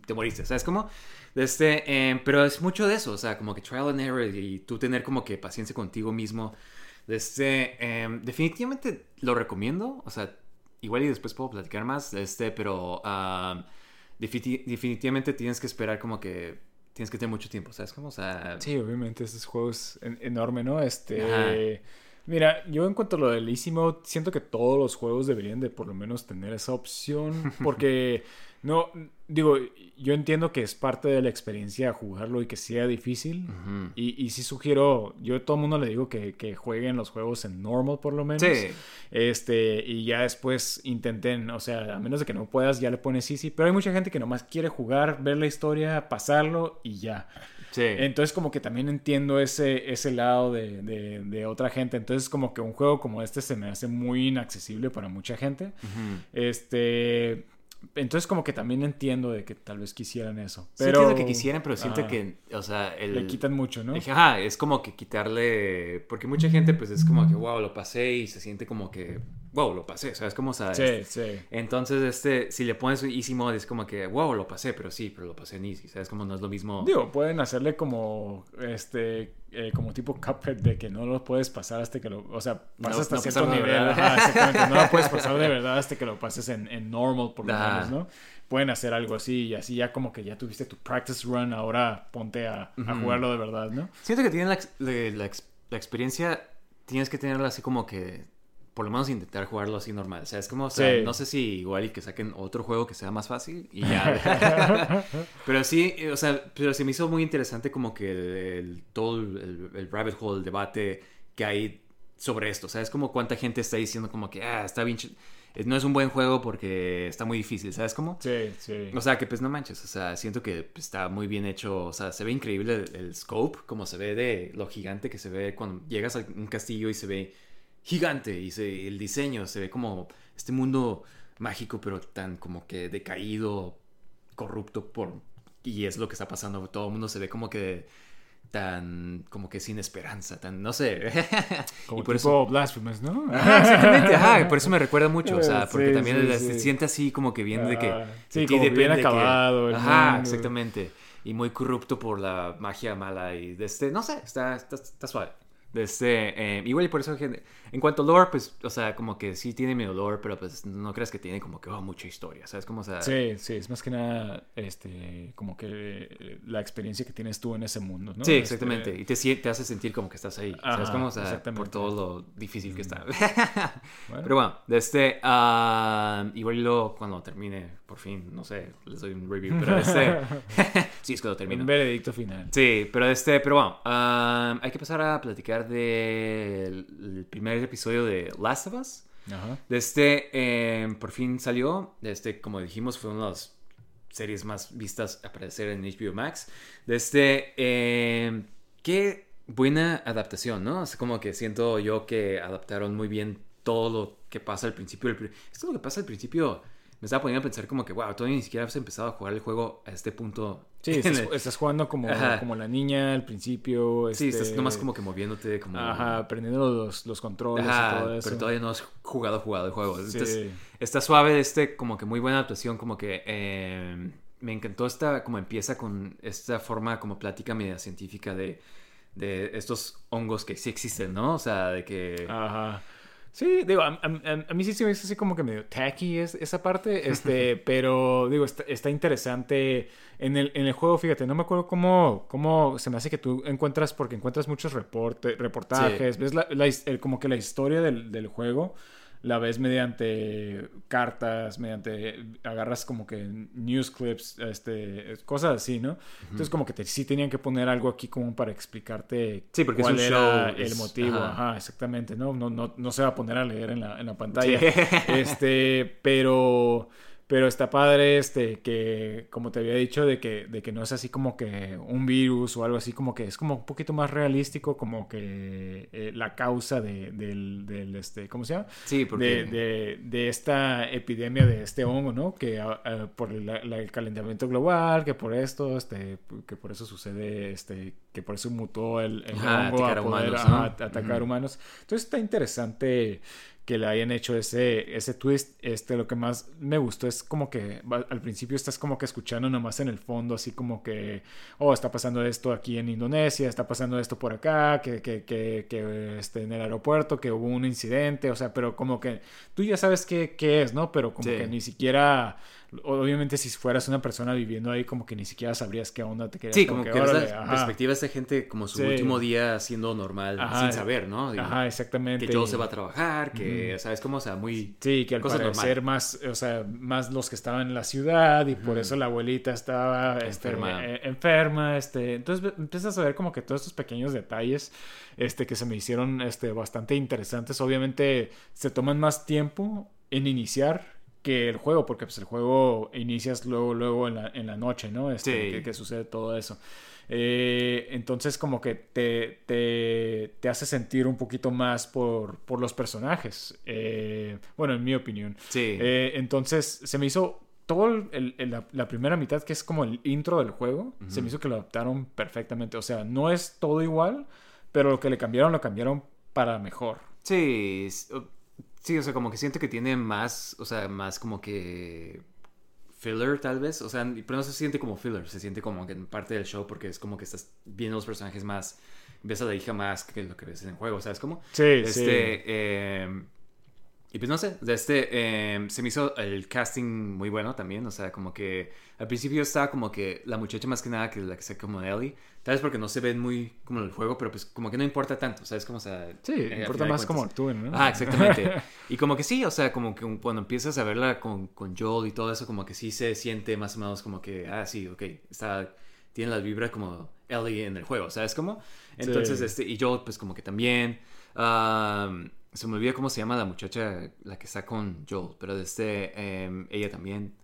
te moriste, ¿sabes cómo? Este, eh, pero es mucho de eso, o sea, como que trial and error y tú tener como que paciencia contigo mismo. Este, eh, definitivamente lo recomiendo, o sea, igual y después puedo platicar más, este, pero defini- definitivamente tienes que esperar como que tienes que tener mucho tiempo, ¿sabes cómo? O sea, Sí, obviamente, este juego es en- enorme, ¿no? Este... Ajá. Mira, yo en cuanto a lo del Easy Mode, siento que todos los juegos deberían de por lo menos tener esa opción, porque no, digo, yo entiendo que es parte de la experiencia jugarlo y que sea difícil, y, y sí sugiero, yo a todo el mundo le digo que, que jueguen los juegos en normal por lo menos. Sí. Este, y ya después intenten, o sea, a menos de que no puedas, ya le pones easy. Pero hay mucha gente que nomás quiere jugar, ver la historia, pasarlo y ya. Sí. Entonces, como que también entiendo ese, ese lado de, de- de otra gente. Entonces, como que un juego como este se me hace muy inaccesible para mucha gente. Este. Entonces, como que también entiendo de que tal vez quisieran eso. Sí, Pero. entiendo que quisieran, pero siento Ah, que, o sea, el... Le quitan mucho, ¿no? Ajá, es como que quitarle, porque mucha gente pues es como que, wow, lo pasé y se siente como que, wow, lo pasé, ¿sabes cómo? Sea, Sí, sí. Entonces, este, si le pones easy mode, es como que, wow, lo pasé, pero sí, pero lo pasé en easy, ¿sabes? Como no es lo mismo. Digo, pueden hacerle como este eh, como tipo Cuphead de que no lo puedes pasar hasta que lo, o sea, No- pasas hasta no cierto pasarlo de nivel, ajá, exactamente, no lo puedes pasar de verdad hasta que lo pases en, en normal por lo Ajá. menos, ¿no? Pueden hacer algo así y así ya como que ya tuviste tu practice run, ahora ponte a, jugarlo de verdad, ¿no? Siento que tienen la, la- la experiencia, tienes que tenerla así como que, por lo menos intentar jugarlo así normal. O sea, es como, o sea, Sí. no sé si igual y que saquen otro juego que sea más fácil y ya. pero sí, eh, o sea, pero se me hizo muy interesante como que el, el- todo el, el rabbit hole, el debate que hay sobre esto. O sea, es como cuánta gente está diciendo como que, ah, está bien, eh, no es un buen juego porque está muy difícil, ¿sabes cómo? Sí, sí. O sea, que pues no manches, o sea, siento que está muy bien hecho, o sea, se ve increíble el, el scope, como se ve de lo gigante que se ve cuando llegas a un castillo y se ve gigante y se, el diseño se ve como este mundo mágico pero tan como que decaído, corrupto por... Y es lo que está pasando, todo el mundo se ve como que tan como que sin esperanza, tan no sé. como y por tipo eso Blasphemous, ¿no? Ajá, exactamente, ajá, por eso me recuerda mucho, o sea, Sí, porque también sí, se sí. siente así como que bien de que... Ah, sí, como bien que- acabado Ajá, exactamente. Y muy corrupto por la magia mala y de este, no sé, está, está, está suave. Este, eh, igual y por eso, en cuanto a lore, pues, o sea, como que sí tiene medio lore, pero pues no creas que tiene como que oh, mucha historia, ¿sabes? Como, o sea, Sí, sí, es más que nada, este, como que eh, la experiencia que tienes tú en ese mundo, ¿no? Sí, Este, exactamente. Y te, te hace sentir como que estás ahí. ¿Sabes Ajá, cómo? O sea, por todo lo difícil que está. bueno. Pero bueno, de este. ah, igual y luego cuando termine, por fin, no sé, les doy un review. Pero de este. sí, es cuando termino. Un veredicto final. Sí, pero este, pero bueno, ah, hay que pasar a platicar del el primer episodio de Last of Us. Ajá. De este, eh, por fin salió. De este, como dijimos, fue una de las series más vistas a aparecer en HBO Max. De este, eh, qué buena adaptación, ¿no? Es como que siento yo que adaptaron muy bien todo lo que pasa al principio. Esto es lo que pasa al principio. Me estaba poniendo a pensar como que, wow, todavía ni siquiera has empezado a jugar el juego a este punto. Sí, estás, jugando como, Ajá. como la niña al principio. Sí, este, estás nomás como que moviéndote, como... Ajá, aprendiendo los, los controles y todo eso. pero todavía no has jugado, jugado el juego. Sí. Entonces, está suave este, como que muy buena actuación, como que eh, me encantó esta, como empieza con esta forma como plática media científica de, de estos hongos que sí existen, ¿no? O sea, de que... Ajá. Sí, digo, a, a- a mí sí se me hizo así como que medio tacky es, esa parte, este, pero digo, está, está interesante en el, en el juego, fíjate, no me acuerdo cómo, cómo se me hace que tú encuentras, porque encuentras muchos reporte, reportajes, ves la, la el- como que la historia del, del juego, la ves mediante cartas, mediante, agarras como que news clips, este, cosas así, ¿no? Entonces como que te- sí tenían que poner algo aquí como para explicarte Sí, porque es cuál un era show, el es- motivo, ajá. ajá, exactamente, ¿no? No, no, no se va a poner a leer en la, en la pantalla. Sí. Este, pero, pero está padre, este, que, como te había dicho, de que, de que no es así como que un virus o algo así, como que es como un poquito más realístico, como que eh, la causa de, del, del, este, ¿cómo se llama? Sí, porque... de, de, de esta epidemia de este hongo, ¿no? Que ah, ah, por la- la- el calentamiento global, que por esto, este, que por eso sucede, este, que por eso mutó el, el Ajá, hongo a atacar a poder humanos, ¿no? atacar humanos. Entonces está interesante que le hayan hecho ese, ese twist. Este, lo que más me gustó es como que al principio estás como que escuchando nomás en el fondo, así como que, oh, está pasando esto aquí en Indonesia, está pasando esto por acá, que, que, que, que este, en el aeropuerto, que hubo un incidente, o sea, pero como que tú ya sabes qué, qué es, ¿no? Pero como Sí. que ni siquiera, obviamente si fueras una persona viviendo ahí, como que ni siquiera sabrías qué onda te querías. Sí, como que, ves órale, la perspectiva de esta gente como su Sí. último día siendo normal, Ajá. sin saber, ¿no? Ajá, exactamente. que Joel se va a trabajar, que, ¿sabes cómo? O sea, muy... Sí, que al Cosa parecer más, o sea, más los que estaban en la ciudad y por eso la abuelita estaba este, Enferma. eh, enferma, este, entonces empiezas a ver como que todos estos pequeños detalles, este, que se me hicieron, este, bastante interesantes. Obviamente se toman más tiempo en iniciar que el juego, porque pues el juego inicias luego, luego en la, en la noche, ¿no? Este, Sí. que, que sucede todo eso. Eh, entonces como que te, te, te hace sentir un poquito más por, por los personajes. Eh, bueno, en mi opinión. Sí. Eh, entonces se me hizo todo el- el- la, la primera mitad, que es como el intro del juego, se me hizo que lo adaptaron perfectamente. O sea, no es todo igual, pero lo que le cambiaron, lo cambiaron para mejor. Sí, sí, o sea, como que siento que tiene más, o sea, más como que filler tal vez, o sea, pero no se siente como filler, se siente como que en parte del show porque es como que estás viendo los personajes más, ves a la hija más que lo que ves en el juego, ¿sabes cómo? Sí, Este, eh, y pues no sé, de este, eh, se me hizo el casting muy bueno también, o sea, como que al principio estaba como que la muchacha más que nada que la que sea como Ellie, tal vez porque no se ven muy como en el juego, pero pues como que no importa tanto, ¿sabes cómo? O sea, Sí, eh, importa más cuentas- actúen, ¿no? Ah, exactamente. Y como que sí, o sea, como que cuando empiezas a verla con, con Joel y todo eso, como que sí se siente más o menos como que, ah, sí, ok, está, tiene las vibras como Ellie en el juego, ¿sabes cómo? Entonces, Sí. este, y Joel, pues como que también. am, se me olvida cómo se llama la muchacha, la que está con Joel, pero de este, em, ella también.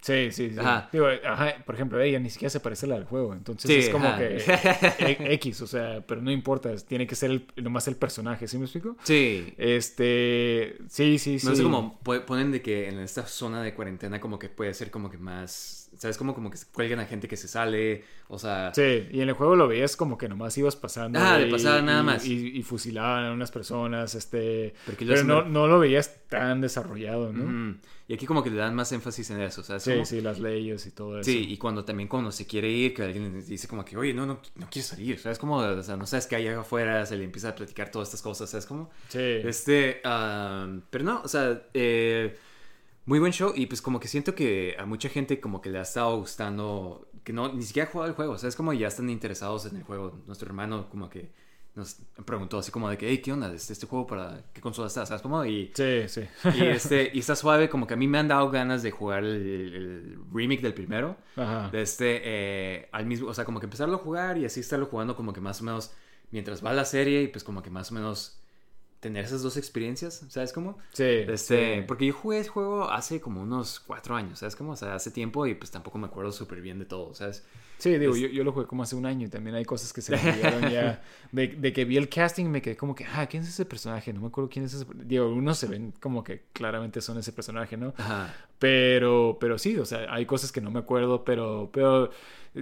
Sí, sí, sí. Ajá. Digo, ajá, por ejemplo, ella ni siquiera se parece a la del juego. Entonces Sí, es como ajá. que e- X, o sea, pero no importa, tiene que ser el, nomás el personaje, ¿sí me explico? Sí. Este, sí, sí, sí. No sé cómo ponen de que en esta zona de cuarentena como que puede ser como que más, ¿sabes? Como, como que se cuelgan a gente que se sale, o sea... Sí, y en el juego lo veías como que nomás ibas pasando. Ah, de pasada nada más. Y, y fusilaban a unas personas, este... Porque Pero no, no lo veías tan desarrollado, ¿no? Ujú. Y aquí como que le dan más énfasis en eso, ¿sabes? Sí, cómo? sí, las leyes y todo eso. Sí, y cuando también cuando se quiere ir, que alguien dice como que, oye, no, no, no quiero salir, ¿sabes? Como, o sea, no sabes qué hay afuera, se le empieza a platicar todas estas cosas, ¿sabes? Como, Sí. este, am, pero no, o sea, eh, muy buen show y pues como que siento que a mucha gente como que le ha estado gustando, que no, ni siquiera ha jugado el juego, ¿sabes? Como ya están interesados en el juego. Nuestro hermano como que nos preguntó así como de que, hey, ¿qué onda? Este, este juego para qué consola está? ¿Sabes? Como, y... Sí, sí. Y, este, y está suave, como que a mí me han dado ganas de jugar el, el remake del primero. Ajá. De este, eh, al mismo, o sea, como que empezarlo a jugar y así estarlo jugando como que más o menos mientras va la serie y pues como que más o menos tener esas dos experiencias, ¿sabes cómo? Sí. Este, sí. porque yo jugué ese juego hace como unos cuatro años, ¿sabes cómo? O sea, hace tiempo y pues tampoco me acuerdo súper bien de todo, ¿sabes? Sí, digo, Es- yo, yo lo jugué como hace un año y también hay cosas que se me olvidaron ya. De, de que vi el casting me quedé como que, ah, ¿quién es ese personaje? No me acuerdo quién es ese. Digo, algunos se ven como que claramente son ese personaje, ¿no? Ajá. Pero, pero sí, o sea, hay cosas que no me acuerdo, pero, pero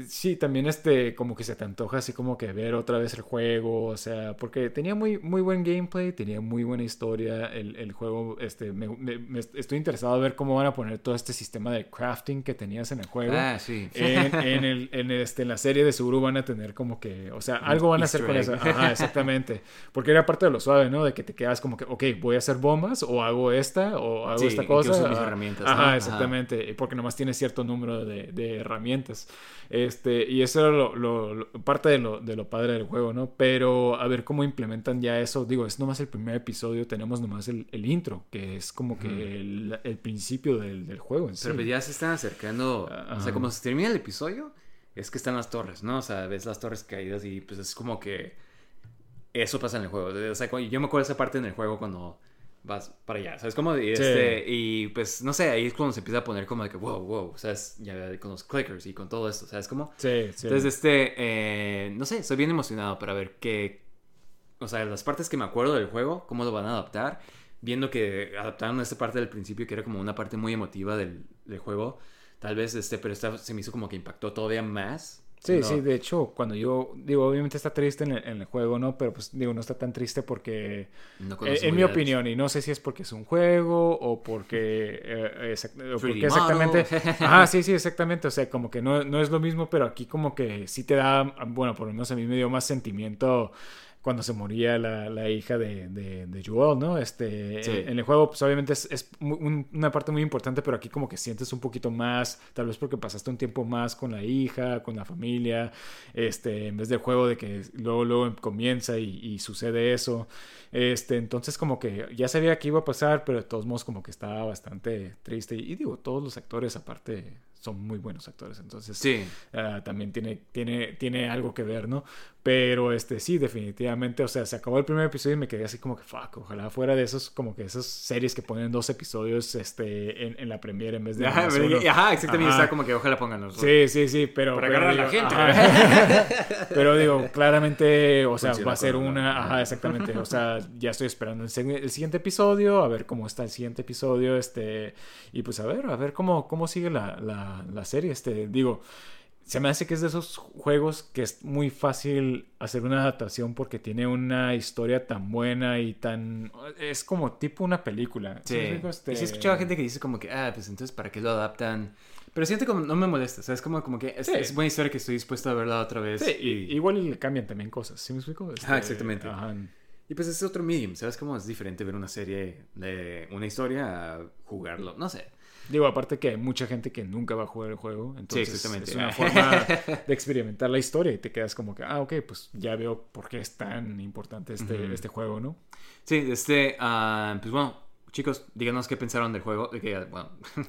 Sí, también este, como que se te antoja así como que ver otra vez el juego, o sea, porque tenía muy, muy buen gameplay, tenía muy buena historia, el, el juego, este, me, me- me- estoy interesado a ver cómo van a poner todo este sistema de crafting que tenías en el juego. Ah, sí. En, en el, en, este, en la serie de seguro van a tener como que, o sea, algo van a hacer con eso. Ajá, exactamente. Porque era parte de lo suave, ¿no? De que te quedas como que, ok, voy a hacer bombas o hago esta o hago Sí, esta y que cosa. uso mis herramientas. Ajá, exactamente. Porque nomás tiene cierto número de, de herramientas. Este, y eso era lo, lo- lo- parte de lo, de lo padre del juego, ¿no? Pero a ver cómo implementan ya eso. Digo, es nomás el primer episodio, tenemos nomás el, el intro, que es como que el, el principio del, del juego en. Pero ya se están acercando. O sea, como se termina el episodio, es que están las torres, ¿no? O sea, ves las torres caídas y pues es como que. Eso pasa en el juego. O sea, yo me acuerdo esa parte en el juego cuando vas para allá. ¿Sabes cómo? Y, Sí. este, y pues no sé, ahí es cuando se empieza a poner como de que wow, wow. ¿Sabes? Ya con los clickers y con todo esto. ¿Sabes cómo? Sí, sí. Entonces, este, eh, no sé, estoy bien emocionado para ver qué, o sea, las partes que me acuerdo del juego, cómo lo van a adaptar, viendo que adaptaron esta parte del principio, que era como una parte muy emotiva del, del juego, tal vez, este, pero esta se me hizo como que impactó todavía más. Sí, No. sí, de hecho, cuando yo digo, obviamente está triste en el, en el juego, ¿no? Pero pues digo, no está tan triste porque, No eh, conozco en mi opinión, y no sé si es porque es un juego o porque, eh, exact- o 3D porque exactamente... Ajá, sí, sí, exactamente, o sea, como que no, no es lo mismo, pero aquí como que sí te da, bueno, por lo menos a mí me dio más sentimiento cuando se moría la, la hija de, de, de Joel, ¿no? Este, Sí. en el juego, pues obviamente es, es un- una parte muy importante, pero aquí como que sientes un poquito más, tal vez porque pasaste un tiempo más con la hija, con la familia, este, en vez del juego de que luego, luego comienza y, y sucede eso. Este, entonces como que ya sabía que iba a pasar, pero de todos modos como que estaba bastante triste. Y, digo, todos los actores aparte son muy buenos actores, entonces Sí, ah, también tiene, tiene, tiene algo que ver, ¿no? Pero este sí, definitivamente, o sea, se acabó el primer episodio y me quedé así como que, fuck, ojalá fuera de esos, como que esas series que ponen dos episodios este, en, en la premiere en vez de... ajá, pero- ajá, exactamente, Ajá. está como que ojalá pongan los Sí, sí, sí, pero... Para pero agarrar a la digo, gente. pero digo, claramente, o sea, Funciona va a ser una... Ajá, exactamente. O sea, ya estoy esperando el, el siguiente episodio, a ver cómo está el siguiente episodio, este... Y pues a ver, a ver cómo, cómo sigue la, la, la serie, este... Digo, se me hace que es de esos juegos que es muy fácil hacer una adaptación porque tiene una historia tan buena y tan... Es como tipo una película. Sí. explico? Este- Y sí he escuchado gente que dice como que, ah, pues entonces, ¿para qué lo adaptan? Pero siento como, no me molesta, o sea, es como, como que es, Sí. es buena historia que estoy dispuesto a verla otra vez. Sí, y- igual le cambian también cosas, ¿sí me explico? Este, Ajá, exactamente. ajá. Y pues es otro medium, ¿sabes cómo es diferente ver una serie de una historia a jugarlo? No sé. Digo, aparte que hay mucha gente que nunca va a jugar el juego, entonces exactamente. es una forma de experimentar la historia y te quedas como que, ah, ok, pues ya veo por qué es tan importante este, este juego, ¿no? Sí, este, ah, pues bueno, chicos, díganos qué pensaron del juego. De que, bueno,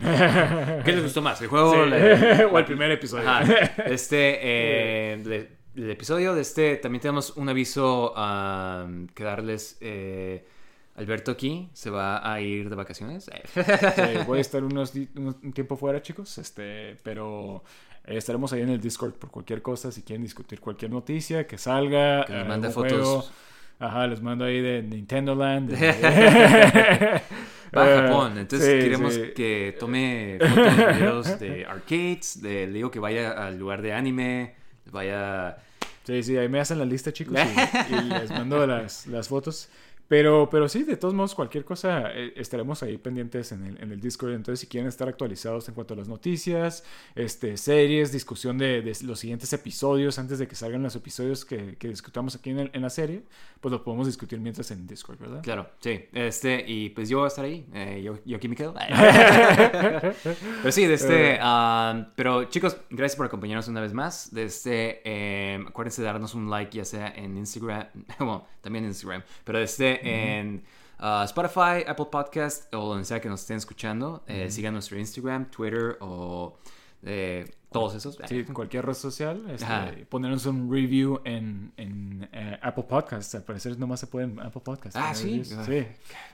¿qué les gustó más? ¿El juego? Sí. la- o el primer episodio. Ajá. Este, eh, el episodio de este, también tenemos un aviso ah, que darles. eh, Alberto aquí se va a ir de vacaciones. Sí, voy a estar unos, un tiempo fuera, chicos, este, pero eh, estaremos ahí en el Discord por cualquier cosa, si quieren discutir cualquier noticia que salga. Que eh, mande fotos. juego. Ajá, les mando ahí de Nintendo Land. de- Va a Eh, Japón, entonces sí, queremos sí. que tome fotos videos de arcades, de, le digo que vaya al lugar de anime, vaya... Sí, sí, ahí me hacen la lista, chicos, y, y les mando las, las fotos. Pero, pero sí, de todos modos, cualquier cosa, eh, estaremos ahí pendientes en el, en el Discord. Entonces, si quieren estar actualizados en cuanto a las noticias, este, series, discusión de, de los siguientes episodios, antes de que salgan los episodios que, que discutamos aquí en, el- en la serie, pues lo podemos discutir mientras en Discord, ¿verdad? Claro, sí, este, y pues yo voy a estar ahí, eh, yo, yo aquí me quedo. pero sí, este, ah, pero chicos, gracias por acompañarnos una vez más. De este, eh, acuérdense de darnos un like, ya sea en Instagram, bueno, también en Instagram, pero de este, en ah, Spotify, Apple Podcast o donde sea que nos estén escuchando. Eh, Sigan nuestro Instagram, Twitter o eh, todos esos. Sí, cualquier red social, este, ponernos un review en, en eh, Apple Podcasts. Al parecer nomás se puede en Apple Podcasts. Ah, sí. reviews. Ah. Sí.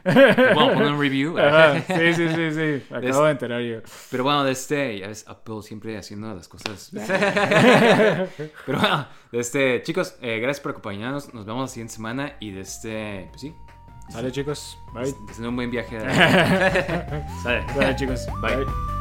Bueno, poner un review. Ajá, sí, sí, sí, sí. Acabo Es- de enterar yo. Pero bueno, de este, ya ves, Apple siempre haciendo las cosas. Pero bueno, de este, chicos, eh, gracias por acompañarnos. Nos vemos la siguiente semana y de este, pues sí, Sale, chicos. Bye. deseo un buen viaje. Sale. Sale, chicos. Bye. Bye.